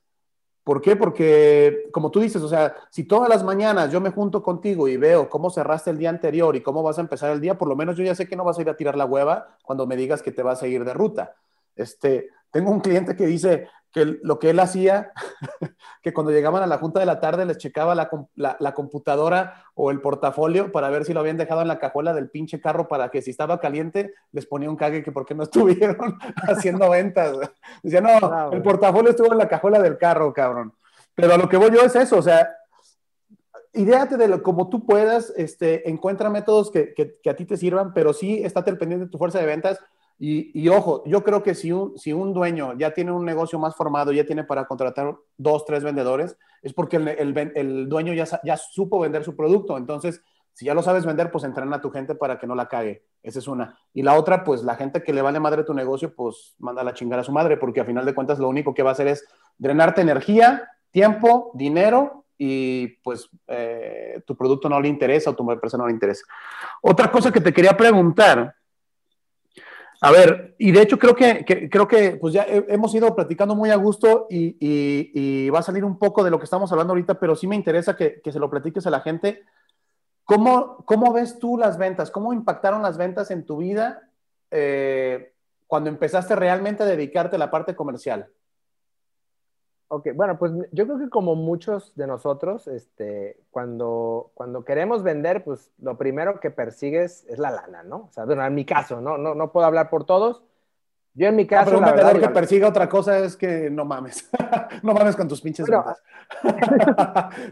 ¿Por qué? Porque, como tú dices, o sea, si todas las mañanas yo me junto contigo y veo cómo cerraste el día anterior y cómo vas a empezar el día, por lo menos yo ya sé que no vas a ir a tirar la hueva cuando me digas que te vas a ir de ruta. Este, tengo un cliente que dice que lo que él hacía, que cuando llegaban a la junta de la tarde les checaba la, la, la, computadora o el portafolio para ver si lo habían dejado en la cajuela del pinche carro para que si estaba caliente les ponía un cague que por qué no estuvieron haciendo ventas. Decía, no, claro, el portafolio estuvo en la cajuela del carro, cabrón. Pero a lo que voy yo es eso, o sea, ideate de lo, como tú puedas, este, encuentra métodos que, que, que a ti te sirvan, pero sí estate al pendiente de tu fuerza de ventas y, ojo, yo creo que si un, si un dueño ya tiene un negocio más formado, ya tiene para contratar dos, tres vendedores, es porque el, el, el dueño ya, ya, supo vender su producto. Entonces, si ya lo sabes vender, pues entrena a tu gente para que no la cague. Esa es una. Y la otra, pues la gente que le vale madre tu negocio, pues manda a chingar a su madre, porque a final de cuentas lo único que va a hacer es drenarte energía, tiempo, dinero y pues eh, tu producto no le interesa o tu empresa no le interesa. Otra cosa que te quería preguntar a ver, y de hecho creo que, creo que pues ya hemos ido platicando muy a gusto y, va a salir un poco de lo que estamos hablando ahorita, pero sí me interesa que, que se lo platiques a la gente. ¿Cómo, ¿Cómo, ves tú las ventas? ¿Cómo impactaron las ventas en tu vida eh, cuando empezaste realmente a dedicarte a la parte comercial? Ok, bueno, pues yo creo que como muchos de nosotros, este, cuando, cuando queremos vender, pues lo primero que persigues es la lana, ¿no? O sea, bueno, en mi caso, ¿no? No, no puedo hablar por todos. Yo en mi caso... No, pero un vendedor verdad, que persiga otra cosa es que no mames. no mames con tus pinches pero,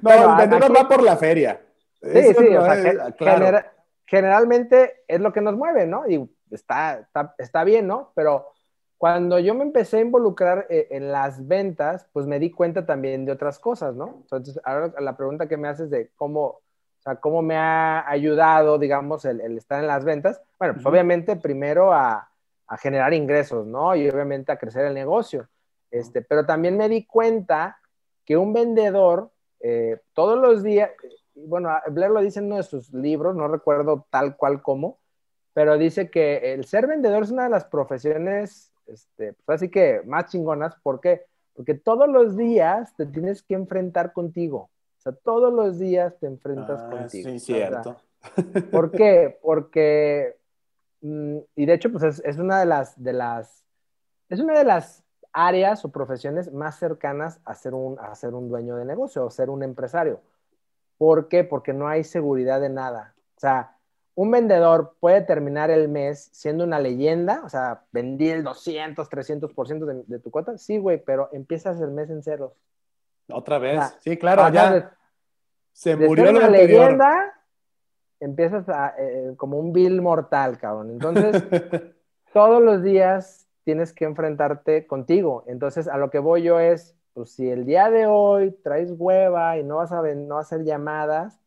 no, el vendedor aquí... va por la feria. Sí, Eso sí, no o sea, es, claro. genera, generalmente es lo que nos mueve, ¿no? Y está, está, está bien, ¿no? Pero cuando yo me empecé a involucrar eh, en las ventas, pues me di cuenta también de otras cosas, ¿no? Entonces, ahora la pregunta que me haces de cómo, o sea, cómo me ha ayudado, digamos, el, el estar en las ventas, bueno, pues uh -huh. obviamente primero a, a, generar ingresos, ¿no? Y obviamente a crecer el negocio. Este, pero también me di cuenta que un vendedor eh, todos los días, bueno, Blair lo dice en uno de sus libros, no recuerdo tal cual como, pero dice que el ser vendedor es una de las profesiones este, pues así que más chingonas. ¿Por qué? Porque todos los días te tienes que enfrentar contigo. O sea, todos los días te enfrentas ah, contigo. Sí, cierto. ¿Por qué? Porque, mm, y de hecho, pues es, es, una de las, de las, es una de las áreas o profesiones más cercanas a ser un, a ser un dueño de negocio o ser un empresario. ¿Por qué? Porque no hay seguridad de nada. O sea, un vendedor puede terminar el mes siendo una leyenda, o sea, vendí el 200, 300% de, de tu cuota, sí, güey, pero empiezas el mes en ceros. Otra vez, o sea, sí, claro, ya de, se de murió ser una leyenda, empiezas a, eh, como un vil mortal, cabrón. Entonces, todos los días tienes que enfrentarte contigo. Entonces, a lo que voy yo es, pues si el día de hoy traes hueva y no vas a, no vas a hacer llamadas,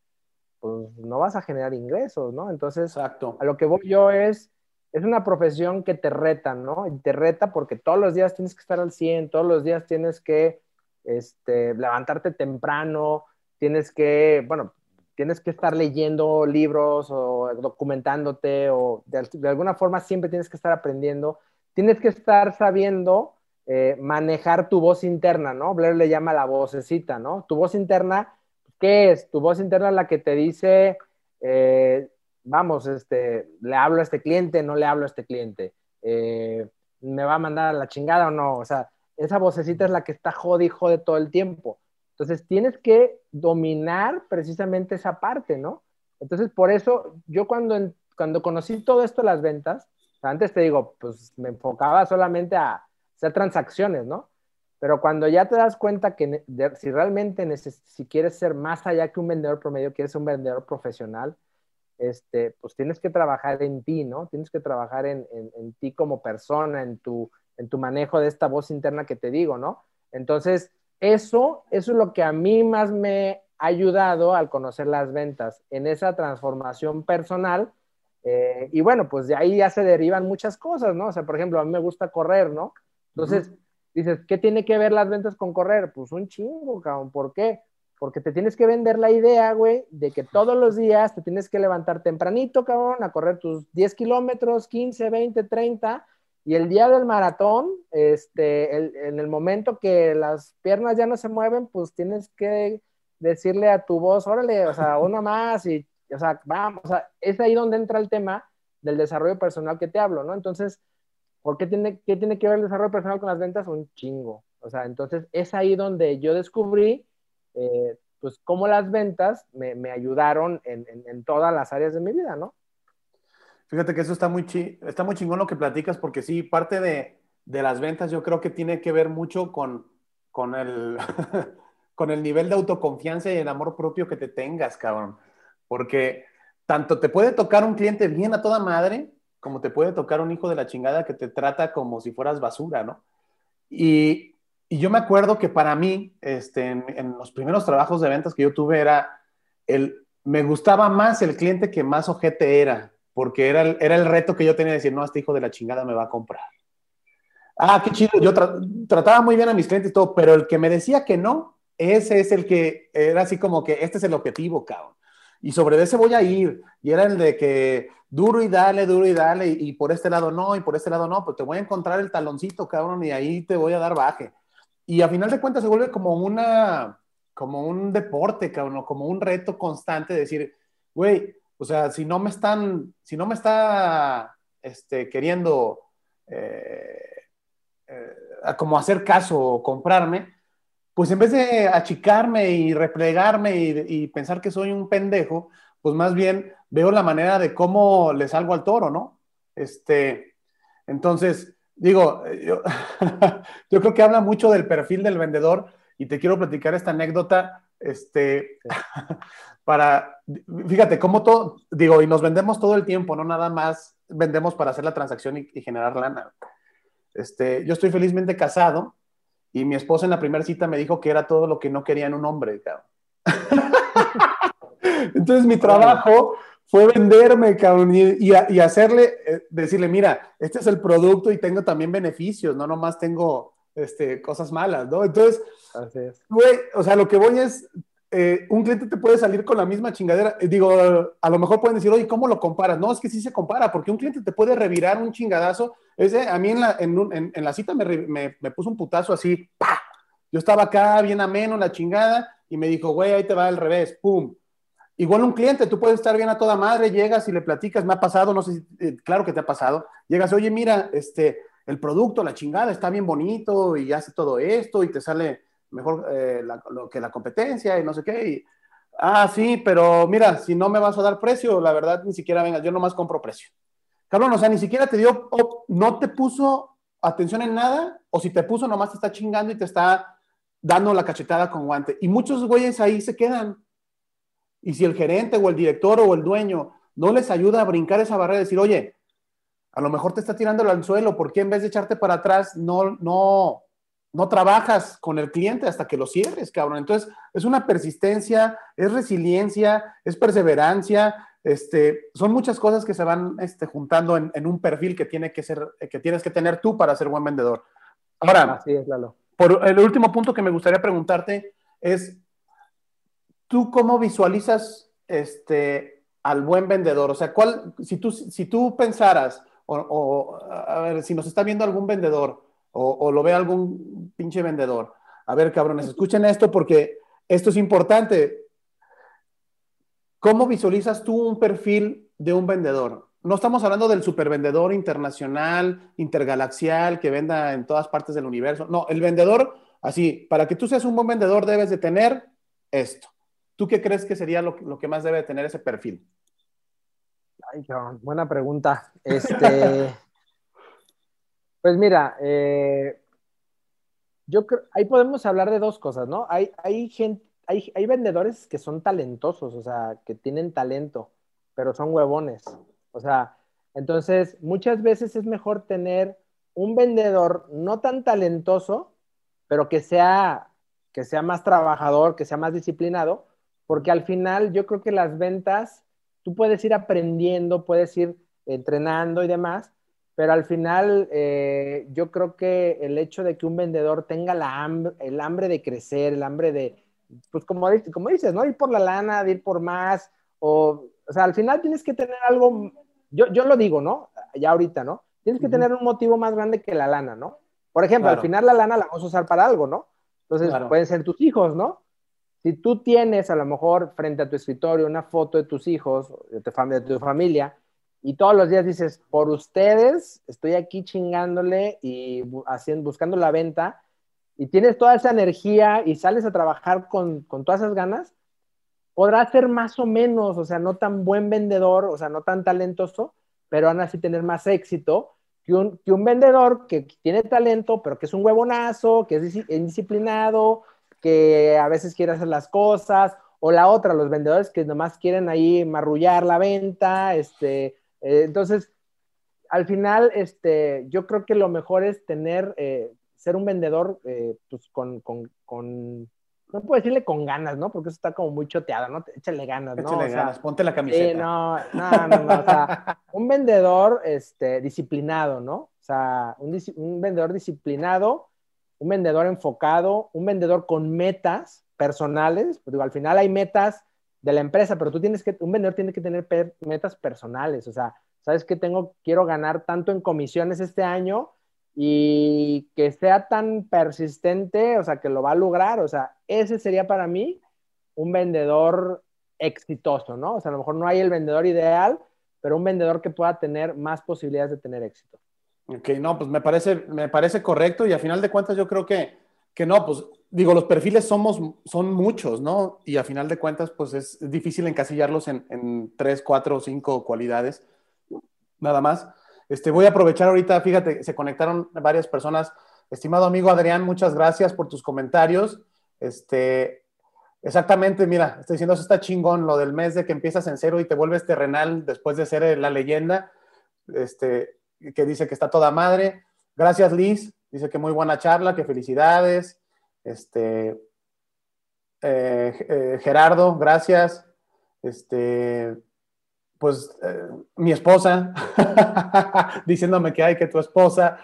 pues no vas a generar ingresos, ¿no? Entonces, Exacto. a lo que voy yo es, es una profesión que te reta, ¿no? Y te reta porque todos los días tienes que estar al 100, todos los días tienes que este, levantarte temprano, tienes que, bueno, tienes que estar leyendo libros o documentándote o de, de alguna forma siempre tienes que estar aprendiendo, tienes que estar sabiendo eh, manejar tu voz interna, ¿no? Blair le llama la vocecita, ¿no? Tu voz interna, ¿qué es? Tu voz interna la que te dice, eh, vamos, este, le hablo a este cliente, no le hablo a este cliente, eh, me va a mandar a la chingada o no, o sea, esa vocecita es la que está jode y jode todo el tiempo. Entonces tienes que dominar precisamente esa parte, ¿no? Entonces por eso yo cuando, cuando conocí todo esto las ventas, antes te digo, pues me enfocaba solamente a hacer transacciones, ¿no? Pero cuando ya te das cuenta que si realmente si quieres ser más allá que un vendedor promedio, quieres ser un vendedor profesional, este, pues tienes que trabajar en ti, ¿no? Tienes que trabajar en, en, en, ti como persona, en tu, en tu manejo de esta voz interna que te digo, ¿no? Entonces, eso, eso es lo que a mí más me ha ayudado al conocer las ventas, en esa transformación personal. Eh, y bueno, pues de ahí ya se derivan muchas cosas, ¿no? O sea, por ejemplo, a mí me gusta correr, ¿no? Entonces, dices, ¿qué tiene que ver las ventas con correr? Pues un chingo, cabrón. ¿Por qué? Porque te tienes que vender la idea, güey, de que todos los días te tienes que levantar tempranito, cabrón, a correr tus 10 kilómetros, 15, 20, 30, y el día del maratón, este, el, en el momento que las piernas ya no se mueven, pues tienes que decirle a tu voz, órale, o sea, una más, y, o sea, vamos, o sea, es ahí donde entra el tema del desarrollo personal que te hablo, ¿no? Entonces, ¿Por qué tiene, qué tiene que ver el desarrollo personal con las ventas? Un chingo. O sea, entonces es ahí donde yo descubrí, eh, pues, cómo las ventas me, me ayudaron en, en, en, todas las áreas de mi vida, ¿no? Fíjate que eso está muy, chi está muy chingón lo que platicas, porque sí, parte de, de las ventas yo creo que tiene que ver mucho con, con, el, con el nivel de autoconfianza y el amor propio que te tengas, cabrón. Porque tanto te puede tocar un cliente bien a toda madre, como te puede tocar un hijo de la chingada que te trata como si fueras basura, ¿no? Y, yo me acuerdo que para mí, este, en, los primeros trabajos de ventas que yo tuve, era el, me gustaba más el cliente que más ojete era, porque era el, era el reto que yo tenía de decir, no, este hijo de la chingada me va a comprar. Ah, qué chido, yo tra trataba muy bien a mis clientes y todo, pero el que me decía que no, ese es el que era así como que este es el objetivo, cabrón. Y sobre ese voy a ir. Y era el de que duro y dale, duro y dale, y, por este lado no, y por este lado no, pues te voy a encontrar el taloncito, cabrón, y ahí te voy a dar baje. Y a final de cuentas se vuelve como una, como un deporte, cabrón, como un reto constante de decir, güey, o sea, si no me están, si no me está, este, queriendo, eh, eh, como hacer caso o comprarme, pues en vez de achicarme y replegarme y, pensar que soy un pendejo, pues más bien veo la manera de cómo le salgo al toro, ¿no? Este, entonces, digo, yo, yo, creo que habla mucho del perfil del vendedor y te quiero platicar esta anécdota, este, para, fíjate, cómo todo, digo, y nos vendemos todo el tiempo, no nada más vendemos para hacer la transacción y, y generar lana. Este, yo estoy felizmente casado y mi esposa en la primera cita me dijo que era todo lo que no quería en un hombre, cabrón. Entonces mi trabajo fue venderme, cabrón, y, y, y hacerle, eh, decirle, mira, este es el producto y tengo también beneficios, no nomás tengo este, cosas malas, ¿no? Entonces, güey, o sea, lo que voy es, eh, un cliente te puede salir con la misma chingadera. Eh, digo, a lo mejor pueden decir, oye, ¿cómo lo comparas? No, es que sí se compara, porque un cliente te puede revirar un chingadazo. Ese, a mí en la, en, la cita me, me, me, puso un putazo así, ¡pa! Yo estaba acá bien ameno, la chingada, y me dijo, güey, ahí te va al revés, ¡pum! Igual un cliente, tú puedes estar bien a toda madre, llegas y le platicas, me ha pasado, no sé si, eh, claro que te ha pasado, llegas, oye, mira, este, el producto, la chingada, está bien bonito y hace todo esto y te sale mejor eh, lo que la competencia y no sé qué. Y, ah, sí, pero mira, si no me vas a dar precio, la verdad ni siquiera vengas, yo nomás compro precio. Cabrón, o sea, ni siquiera te dio, no te puso atención en nada, o si te puso, nomás te está chingando y te está dando la cachetada con guante. Y muchos güeyes ahí se quedan. Y si el gerente o el director o el dueño no les ayuda a brincar esa barrera y decir, oye, a lo mejor te está tirando el anzuelo, ¿por qué en vez de echarte para atrás no, no, no trabajas con el cliente hasta que lo cierres, cabrón. Entonces, es una persistencia, es resiliencia, es perseverancia, este, son muchas cosas que se van este, juntando en, un perfil que, tiene que, ser, que tienes que tener tú para ser buen vendedor. Ahora, Así es, Lalo. por el último punto que me gustaría preguntarte es, ¿tú cómo visualizas este, al buen vendedor? O sea, ¿cuál, si, tú, si tú pensaras, o, a ver, si nos está viendo algún vendedor, o, lo ve algún pinche vendedor. A ver, cabrones, escuchen esto porque esto es importante. ¿Cómo visualizas tú un perfil de un vendedor? No estamos hablando del supervendedor internacional, intergalaxial, que venda en todas partes del universo. No, el vendedor, así, para que tú seas un buen vendedor debes de tener esto. ¿Tú qué crees que sería lo, lo que más debe de tener ese perfil? Ay, buena pregunta. Este, Pues mira, eh, yo creo, ahí podemos hablar de dos cosas, ¿no? Hay, hay gente, hay, hay vendedores que son talentosos, o sea, que tienen talento, pero son huevones. O sea, entonces muchas veces es mejor tener un vendedor no tan talentoso, pero que sea, que sea más trabajador, que sea más disciplinado, porque al final yo creo que las ventas, tú puedes ir aprendiendo, puedes ir entrenando y demás, pero al final eh, yo creo que el hecho de que un vendedor tenga la el hambre de crecer, el hambre de, pues como, como dices, ¿no? Ir por la lana, de ir por más, o, o sea, al final tienes que tener algo, yo, yo lo digo, ¿no? Ya ahorita, ¿no? Tienes que tener un motivo más grande que la lana, ¿no? Por ejemplo, al final la lana la vamos a usar para algo, ¿no? Entonces pueden ser tus hijos, ¿no? Si tú tienes a lo mejor frente a tu escritorio una foto de tus hijos, de tu, de tu familia, y todos los días dices, por ustedes estoy aquí chingándole y haciendo, buscando la venta, y tienes toda esa energía y sales a trabajar con, con todas esas ganas, podrás ser más o menos, o sea, no tan buen vendedor, o sea, no tan talentoso, pero aún así tener más éxito que un, que un vendedor que tiene talento, pero que es un huevonazo, que es indisciplinado, que a veces quiere hacer las cosas, o la otra, los vendedores que nomás quieren ahí marrullar la venta, este, eh, entonces, al final, este, yo creo que lo mejor es tener, eh, ser un vendedor, eh, pues con, con, con, no puedo decirle con ganas, ¿no? Porque eso está como muy choteado, ¿no? Échale ganas, ¿no? Échale ganas, ponte la camiseta. no, no, no, no, o sea, un vendedor, este, disciplinado, ¿no? O sea, un, un vendedor disciplinado, un vendedor enfocado, un vendedor con metas personales, pues digo, al final hay metas de la empresa, pero tú tienes que, un vendedor tiene que tener metas personales, o sea, sabes que tengo, quiero ganar tanto en comisiones este año y que sea tan persistente, o sea, que lo va a lograr, o sea, ese sería para mí un vendedor exitoso, ¿no? O sea, a lo mejor no hay el vendedor ideal, pero un vendedor que pueda tener más posibilidades de tener éxito. Ok, no, pues me parece, me parece correcto y a final de cuentas yo creo que, que no, pues digo, los perfiles somos, son muchos, ¿no? Y a final de cuentas, pues es difícil encasillarlos en, tres, cuatro o cinco cualidades, nada más. Este, voy a aprovechar ahorita, fíjate, se conectaron varias personas. Estimado amigo Adrián, muchas gracias por tus comentarios. Este, exactamente, mira, estoy diciendo, eso está chingón, lo del mes de que empiezas en cero y te vuelves terrenal después de ser la leyenda, este, que dice que está toda madre. Gracias, Liz. Dice que muy buena charla, que felicidades. Este, eh, eh, Gerardo, gracias. Este, pues eh, mi esposa, diciéndome que hay que tu esposa.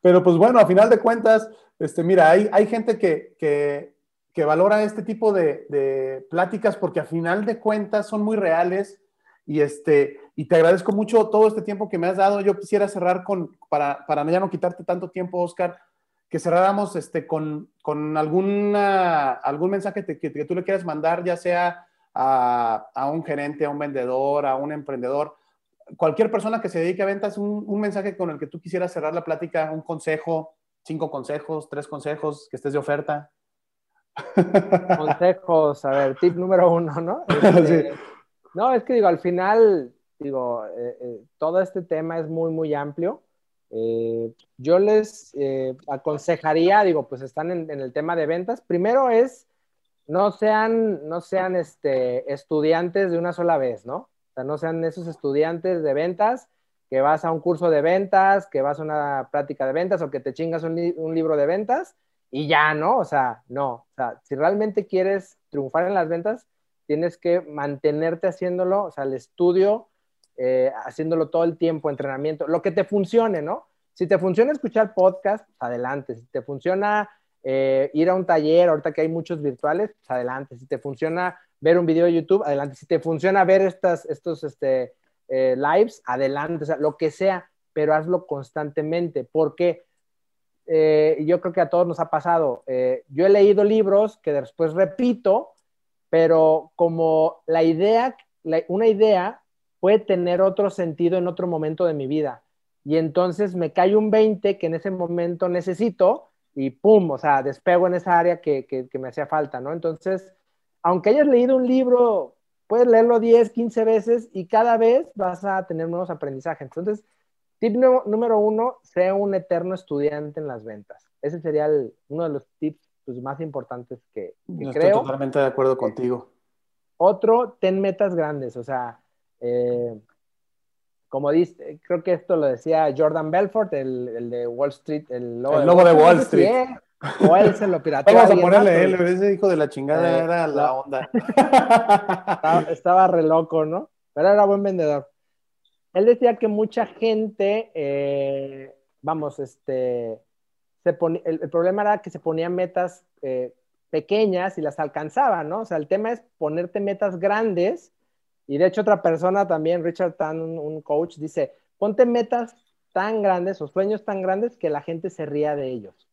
Pero pues bueno, a final de cuentas, este, mira, hay, hay gente que, que, que valora este tipo de, de, pláticas porque a final de cuentas son muy reales y, este, y te agradezco mucho todo este tiempo que me has dado. Yo quisiera cerrar con, para, para ya no quitarte tanto tiempo, Oscar, que cerráramos este, con, con alguna, algún mensaje que, tú le quieras mandar, ya sea a, a, un gerente, a un vendedor, a un emprendedor, cualquier persona que se dedique a ventas, un, un, mensaje con el que tú quisieras cerrar la plática, un consejo, cinco consejos, tres consejos, que estés de oferta. Consejos, a ver, tip número uno, ¿no? Este, no, es que digo, al final, digo, eh, eh, todo este tema es muy, muy amplio. Eh, yo les eh, aconsejaría, digo, pues están en, el tema de ventas. Primero es, no sean, no sean este, estudiantes de una sola vez, ¿no? O sea, no sean esos estudiantes de ventas que vas a un curso de ventas, que vas a una práctica de ventas o que te chingas un, libro de ventas y ya, ¿no? O sea, no. O sea, si realmente quieres triunfar en las ventas, tienes que mantenerte haciéndolo, o sea, el estudio, eh, haciéndolo todo el tiempo, entrenamiento, lo que te funcione, ¿no? Si te funciona escuchar podcast, pues adelante. Si te funciona eh, ir a un taller, ahorita que hay muchos virtuales, pues adelante. Si te funciona ver un video de YouTube, adelante. Si te funciona ver estas, estos este, eh, lives, adelante. O sea, lo que sea, pero hazlo constantemente. porque yo creo que a todos nos ha pasado. Yo he leído libros que después repito, pero como la idea, una idea puede tener otro sentido en otro momento de mi vida. Y entonces me cae un 20 que en ese momento necesito y pum, o sea, despego en esa área que, que me hacía falta, ¿no? Entonces, aunque hayas leído un libro, puedes leerlo 10, 15 veces y cada vez vas a tener nuevos aprendizajes. Entonces, Tip número uno, sea un eterno estudiante en las ventas. Ese sería uno de los tips pues, más importantes que, creo. Estoy totalmente de acuerdo contigo. Otro, ten metas grandes. O sea, eh, como dice, creo que esto lo decía Jordan Belfort, el, de Wall Street, el lobo, de, Wall Street. o él se lo pirateó. Vamos a ponerle él, ese hijo de la chingada eh, era la onda. estaba, estaba re loco, ¿no? Pero era buen vendedor él decía que mucha gente, eh, vamos, este, se el, problema era que se ponían metas eh, pequeñas y las alcanzaban, ¿no? O sea, el tema es ponerte metas grandes. Y de hecho otra persona también, Richard Tan, un, coach, dice, ponte metas tan grandes o sueños tan grandes que la gente se ría de ellos.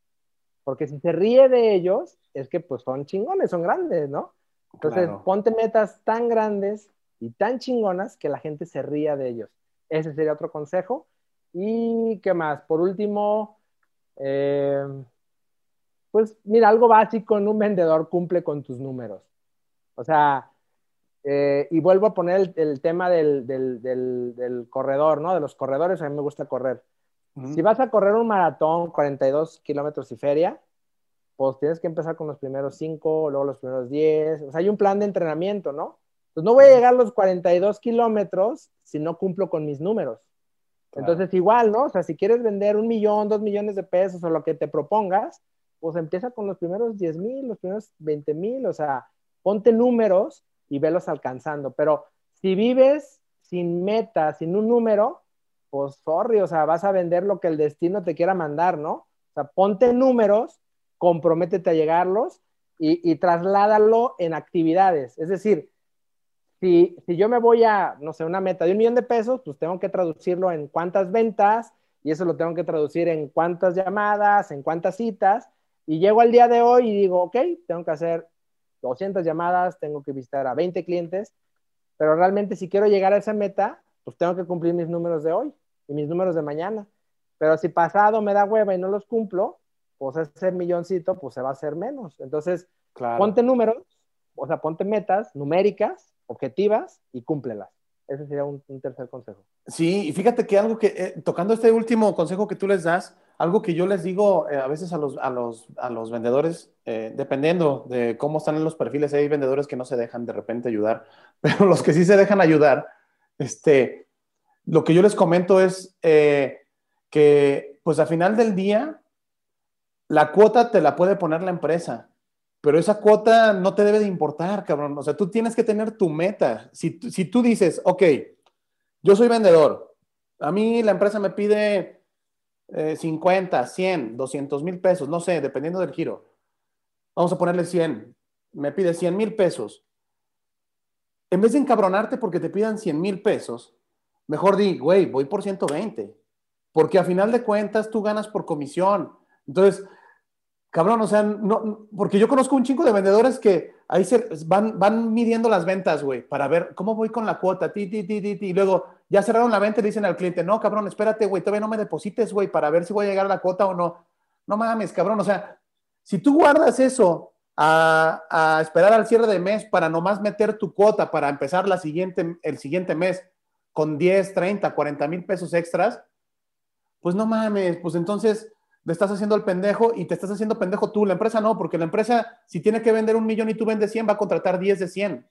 Porque si se ríe de ellos, es que pues son chingones, son grandes, ¿no? Entonces, ponte metas tan grandes y tan chingonas que la gente se ría de ellos. Ese sería otro consejo. ¿Y qué más? Por último, eh, pues mira, algo básico en un vendedor cumple con tus números. O sea, eh, y vuelvo a poner el, tema del, corredor, ¿no? De los corredores, a mí me gusta correr. Si vas a correr un maratón, 42 kilómetros y feria, pues tienes que empezar con los primeros 5, luego los primeros 10. O sea, hay un plan de entrenamiento, ¿no? Pues no voy a llegar a los 42 kilómetros si no cumplo con mis números. Entonces, igual, ¿no? O sea, si quieres vender un millón, dos millones de pesos o lo que te propongas, pues empieza con los primeros 10 mil, los primeros 20 mil, o sea, ponte números y velos alcanzando. Pero si vives sin meta, sin un número, pues sorry, o sea, vas a vender lo que el destino te quiera mandar, ¿no? O sea, ponte números, comprométete a llegarlos y, trasládalo en actividades. Es decir, si, yo me voy a, no sé, una meta de un millón de pesos, pues tengo que traducirlo en cuántas ventas y eso lo tengo que traducir en cuántas llamadas, en cuántas citas. Y llego al día de hoy y digo, ok, tengo que hacer 200 llamadas, tengo que visitar a 20 clientes, pero realmente si quiero llegar a esa meta, pues tengo que cumplir mis números de hoy y mis números de mañana. Pero si pasado me da hueva y no los cumplo, pues ese milloncito pues se va a hacer menos. Entonces, ponte números, o sea, ponte metas numéricas objetivas y cúmplelas. Ese sería un, tercer consejo. Sí, y fíjate que algo que, eh, tocando este último consejo que tú les das, algo que yo les digo eh, a veces a los, a los, a los vendedores, eh, dependiendo de cómo están en los perfiles, hay vendedores que no se dejan de repente ayudar, pero los que sí se dejan ayudar, este, lo que yo les comento es que, pues al final del día, la cuota te la puede poner la empresa pero esa cuota no te debe de importar, cabrón. O sea, tú tienes que tener tu meta. Si, si tú dices, ok, yo soy vendedor, a mí la empresa me pide 50, 100, 200 mil pesos, no sé, dependiendo del giro. Vamos a ponerle 100. Me pide 100 mil pesos. En vez de encabronarte porque te pidan 100 mil pesos, mejor di, güey, voy por 120. Porque a final de cuentas tú ganas por comisión. Entonces, Cabrón, o sea, no, porque yo conozco un chingo de vendedores que ahí se van, van midiendo las ventas, güey, para ver cómo voy con la cuota, ti, ti, ti, ti, y luego ya cerraron la venta y dicen al cliente, no, cabrón, espérate, güey, todavía no me deposites, güey, para ver si voy a llegar a la cuota o no. No mames, cabrón, o sea, si tú guardas eso a, a esperar al cierre de mes para nomás meter tu cuota para empezar la siguiente, el siguiente mes con 10, 30, 40 mil pesos extras, pues no mames, pues entonces le estás haciendo el pendejo y te estás haciendo pendejo tú. La empresa no, porque la empresa, si tiene que vender un millón y tú vendes 100, va a contratar 10 de 100.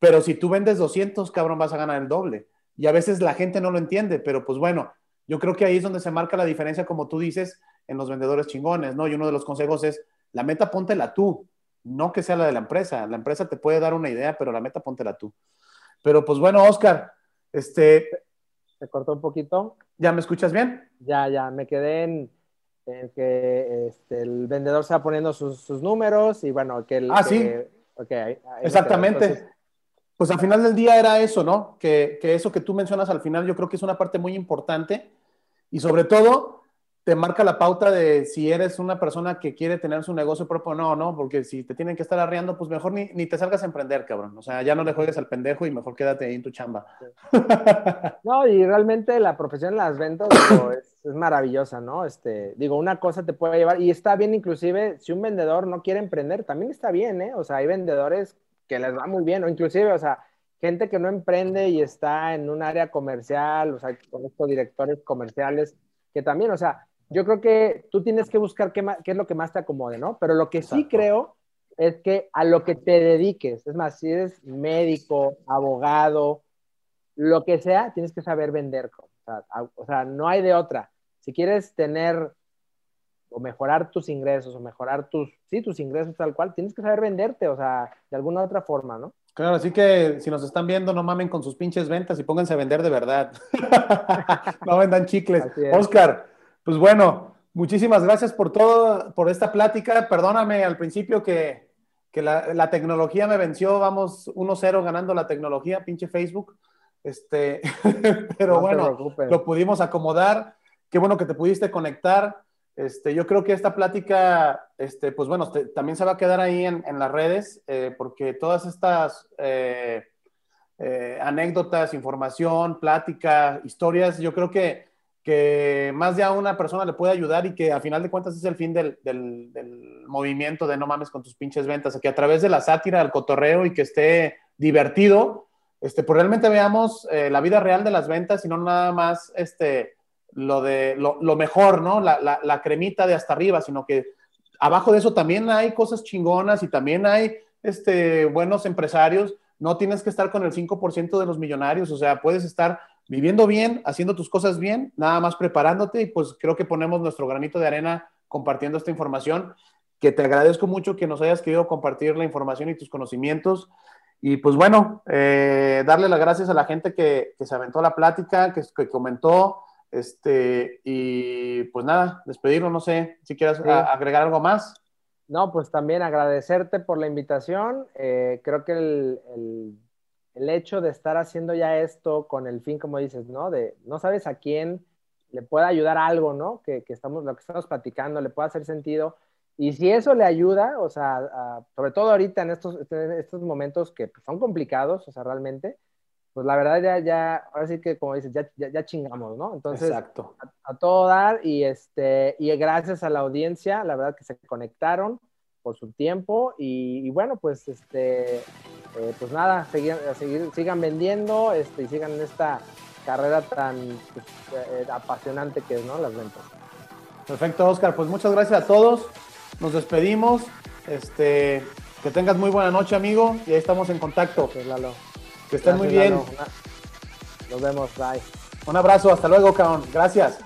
Pero si tú vendes 200, cabrón, vas a ganar el doble. Y a veces la gente no lo entiende, pero pues bueno, yo creo que ahí es donde se marca la diferencia, como tú dices, en los vendedores chingones, ¿no? Y uno de los consejos es, la meta póntela tú, no que sea la de la empresa. La empresa te puede dar una idea, pero la meta póntela tú. Pero pues bueno, Oscar, este... ¿Se cortó un poquito? ¿Ya me escuchas bien? Ya, ya, me quedé en, que este, el vendedor se va poniendo sus, números y bueno, que el... Ah, sí. Exactamente. Pues al final del día era eso, ¿no? Que, que eso que tú mencionas al final yo creo que es una parte muy importante y sobre todo te marca la pauta de si eres una persona que quiere tener su negocio propio o no, ¿no? Porque si te tienen que estar arriando, pues mejor ni, ni, te salgas a emprender, cabrón. O sea, ya no le juegues al pendejo y mejor quédate ahí en tu chamba. No, y realmente la profesión de las ventas es, es, maravillosa, ¿no? Este, digo, una cosa te puede llevar, y está bien inclusive, si un vendedor no quiere emprender, también está bien, ¿eh? O sea, hay vendedores que les va muy bien, o inclusive, o sea, gente que no emprende y está en un área comercial, o sea, con estos directores comerciales, que también, o sea, yo creo que tú tienes que buscar qué, qué, es lo que más te acomode, ¿no? Pero lo que sí creo es que a lo que te dediques, es más, si eres médico, abogado, lo que sea, tienes que saber vender. O sea, o sea, no hay de otra. Si quieres tener o mejorar tus ingresos o mejorar tus, sí, tus ingresos tal cual, tienes que saber venderte, o sea, de alguna otra forma, ¿no? Claro, así que si nos están viendo, no mamen con sus pinches ventas y pónganse a vender de verdad. no vendan chicles. Oscar, pues bueno, muchísimas gracias por todo, por esta plática. Perdóname al principio que, la, tecnología me venció. Vamos 1-0 ganando la tecnología, pinche Facebook. Este, pero bueno, lo pudimos acomodar. Qué bueno que te pudiste conectar. Este, yo creo que esta plática, este, pues bueno, también se va a quedar ahí en, las redes, eh, porque todas estas eh, eh, anécdotas, información, plática, historias, yo creo que que más de a una persona le puede ayudar y que a final de cuentas es el fin del, del, movimiento de no mames con tus pinches ventas, que a través de la sátira, el cotorreo y que esté divertido, este, pues realmente veamos eh, la vida real de las ventas y no nada más este, lo, de, lo, mejor, ¿no? La, la, la, cremita de hasta arriba, sino que abajo de eso también hay cosas chingonas y también hay este, buenos empresarios. No tienes que estar con el 5% de los millonarios, o sea, puedes estar viviendo bien, haciendo tus cosas bien, nada más preparándote y pues creo que ponemos nuestro granito de arena compartiendo esta información, que te agradezco mucho que nos hayas querido compartir la información y tus conocimientos. Y pues bueno, eh, darle las gracias a la gente que, se aventó la plática, que, comentó, este, y pues nada, despedirlo, no sé si quieres agregar algo más. No, pues también agradecerte por la invitación. Eh, creo que el el hecho de estar haciendo ya esto con el fin, como dices, ¿no? De no sabes a quién le pueda ayudar algo, ¿no? Que, estamos, lo que estamos platicando, le pueda hacer sentido. Y si eso le ayuda, o sea, sobre todo ahorita en estos, estos momentos que pues, son complicados, o sea, realmente, pues la verdad ya, ya, ahora sí que como dices, ya, ya, chingamos, ¿no? Entonces, Exacto. A, todo dar y, este, y gracias a la audiencia, la verdad que se conectaron por su tiempo y, bueno, pues este, eh, pues nada, sigan vendiendo este, y sigan en esta carrera tan pues, eh, apasionante que es, ¿no? Las ventas. Perfecto, Oscar. Pues muchas gracias a todos. Nos despedimos. Este, que tengas muy buena noche, amigo. Y ahí estamos en contacto. Lalo. Que estén muy bien. Nos vemos. Bye. Un abrazo. Hasta luego, cabrón. Gracias.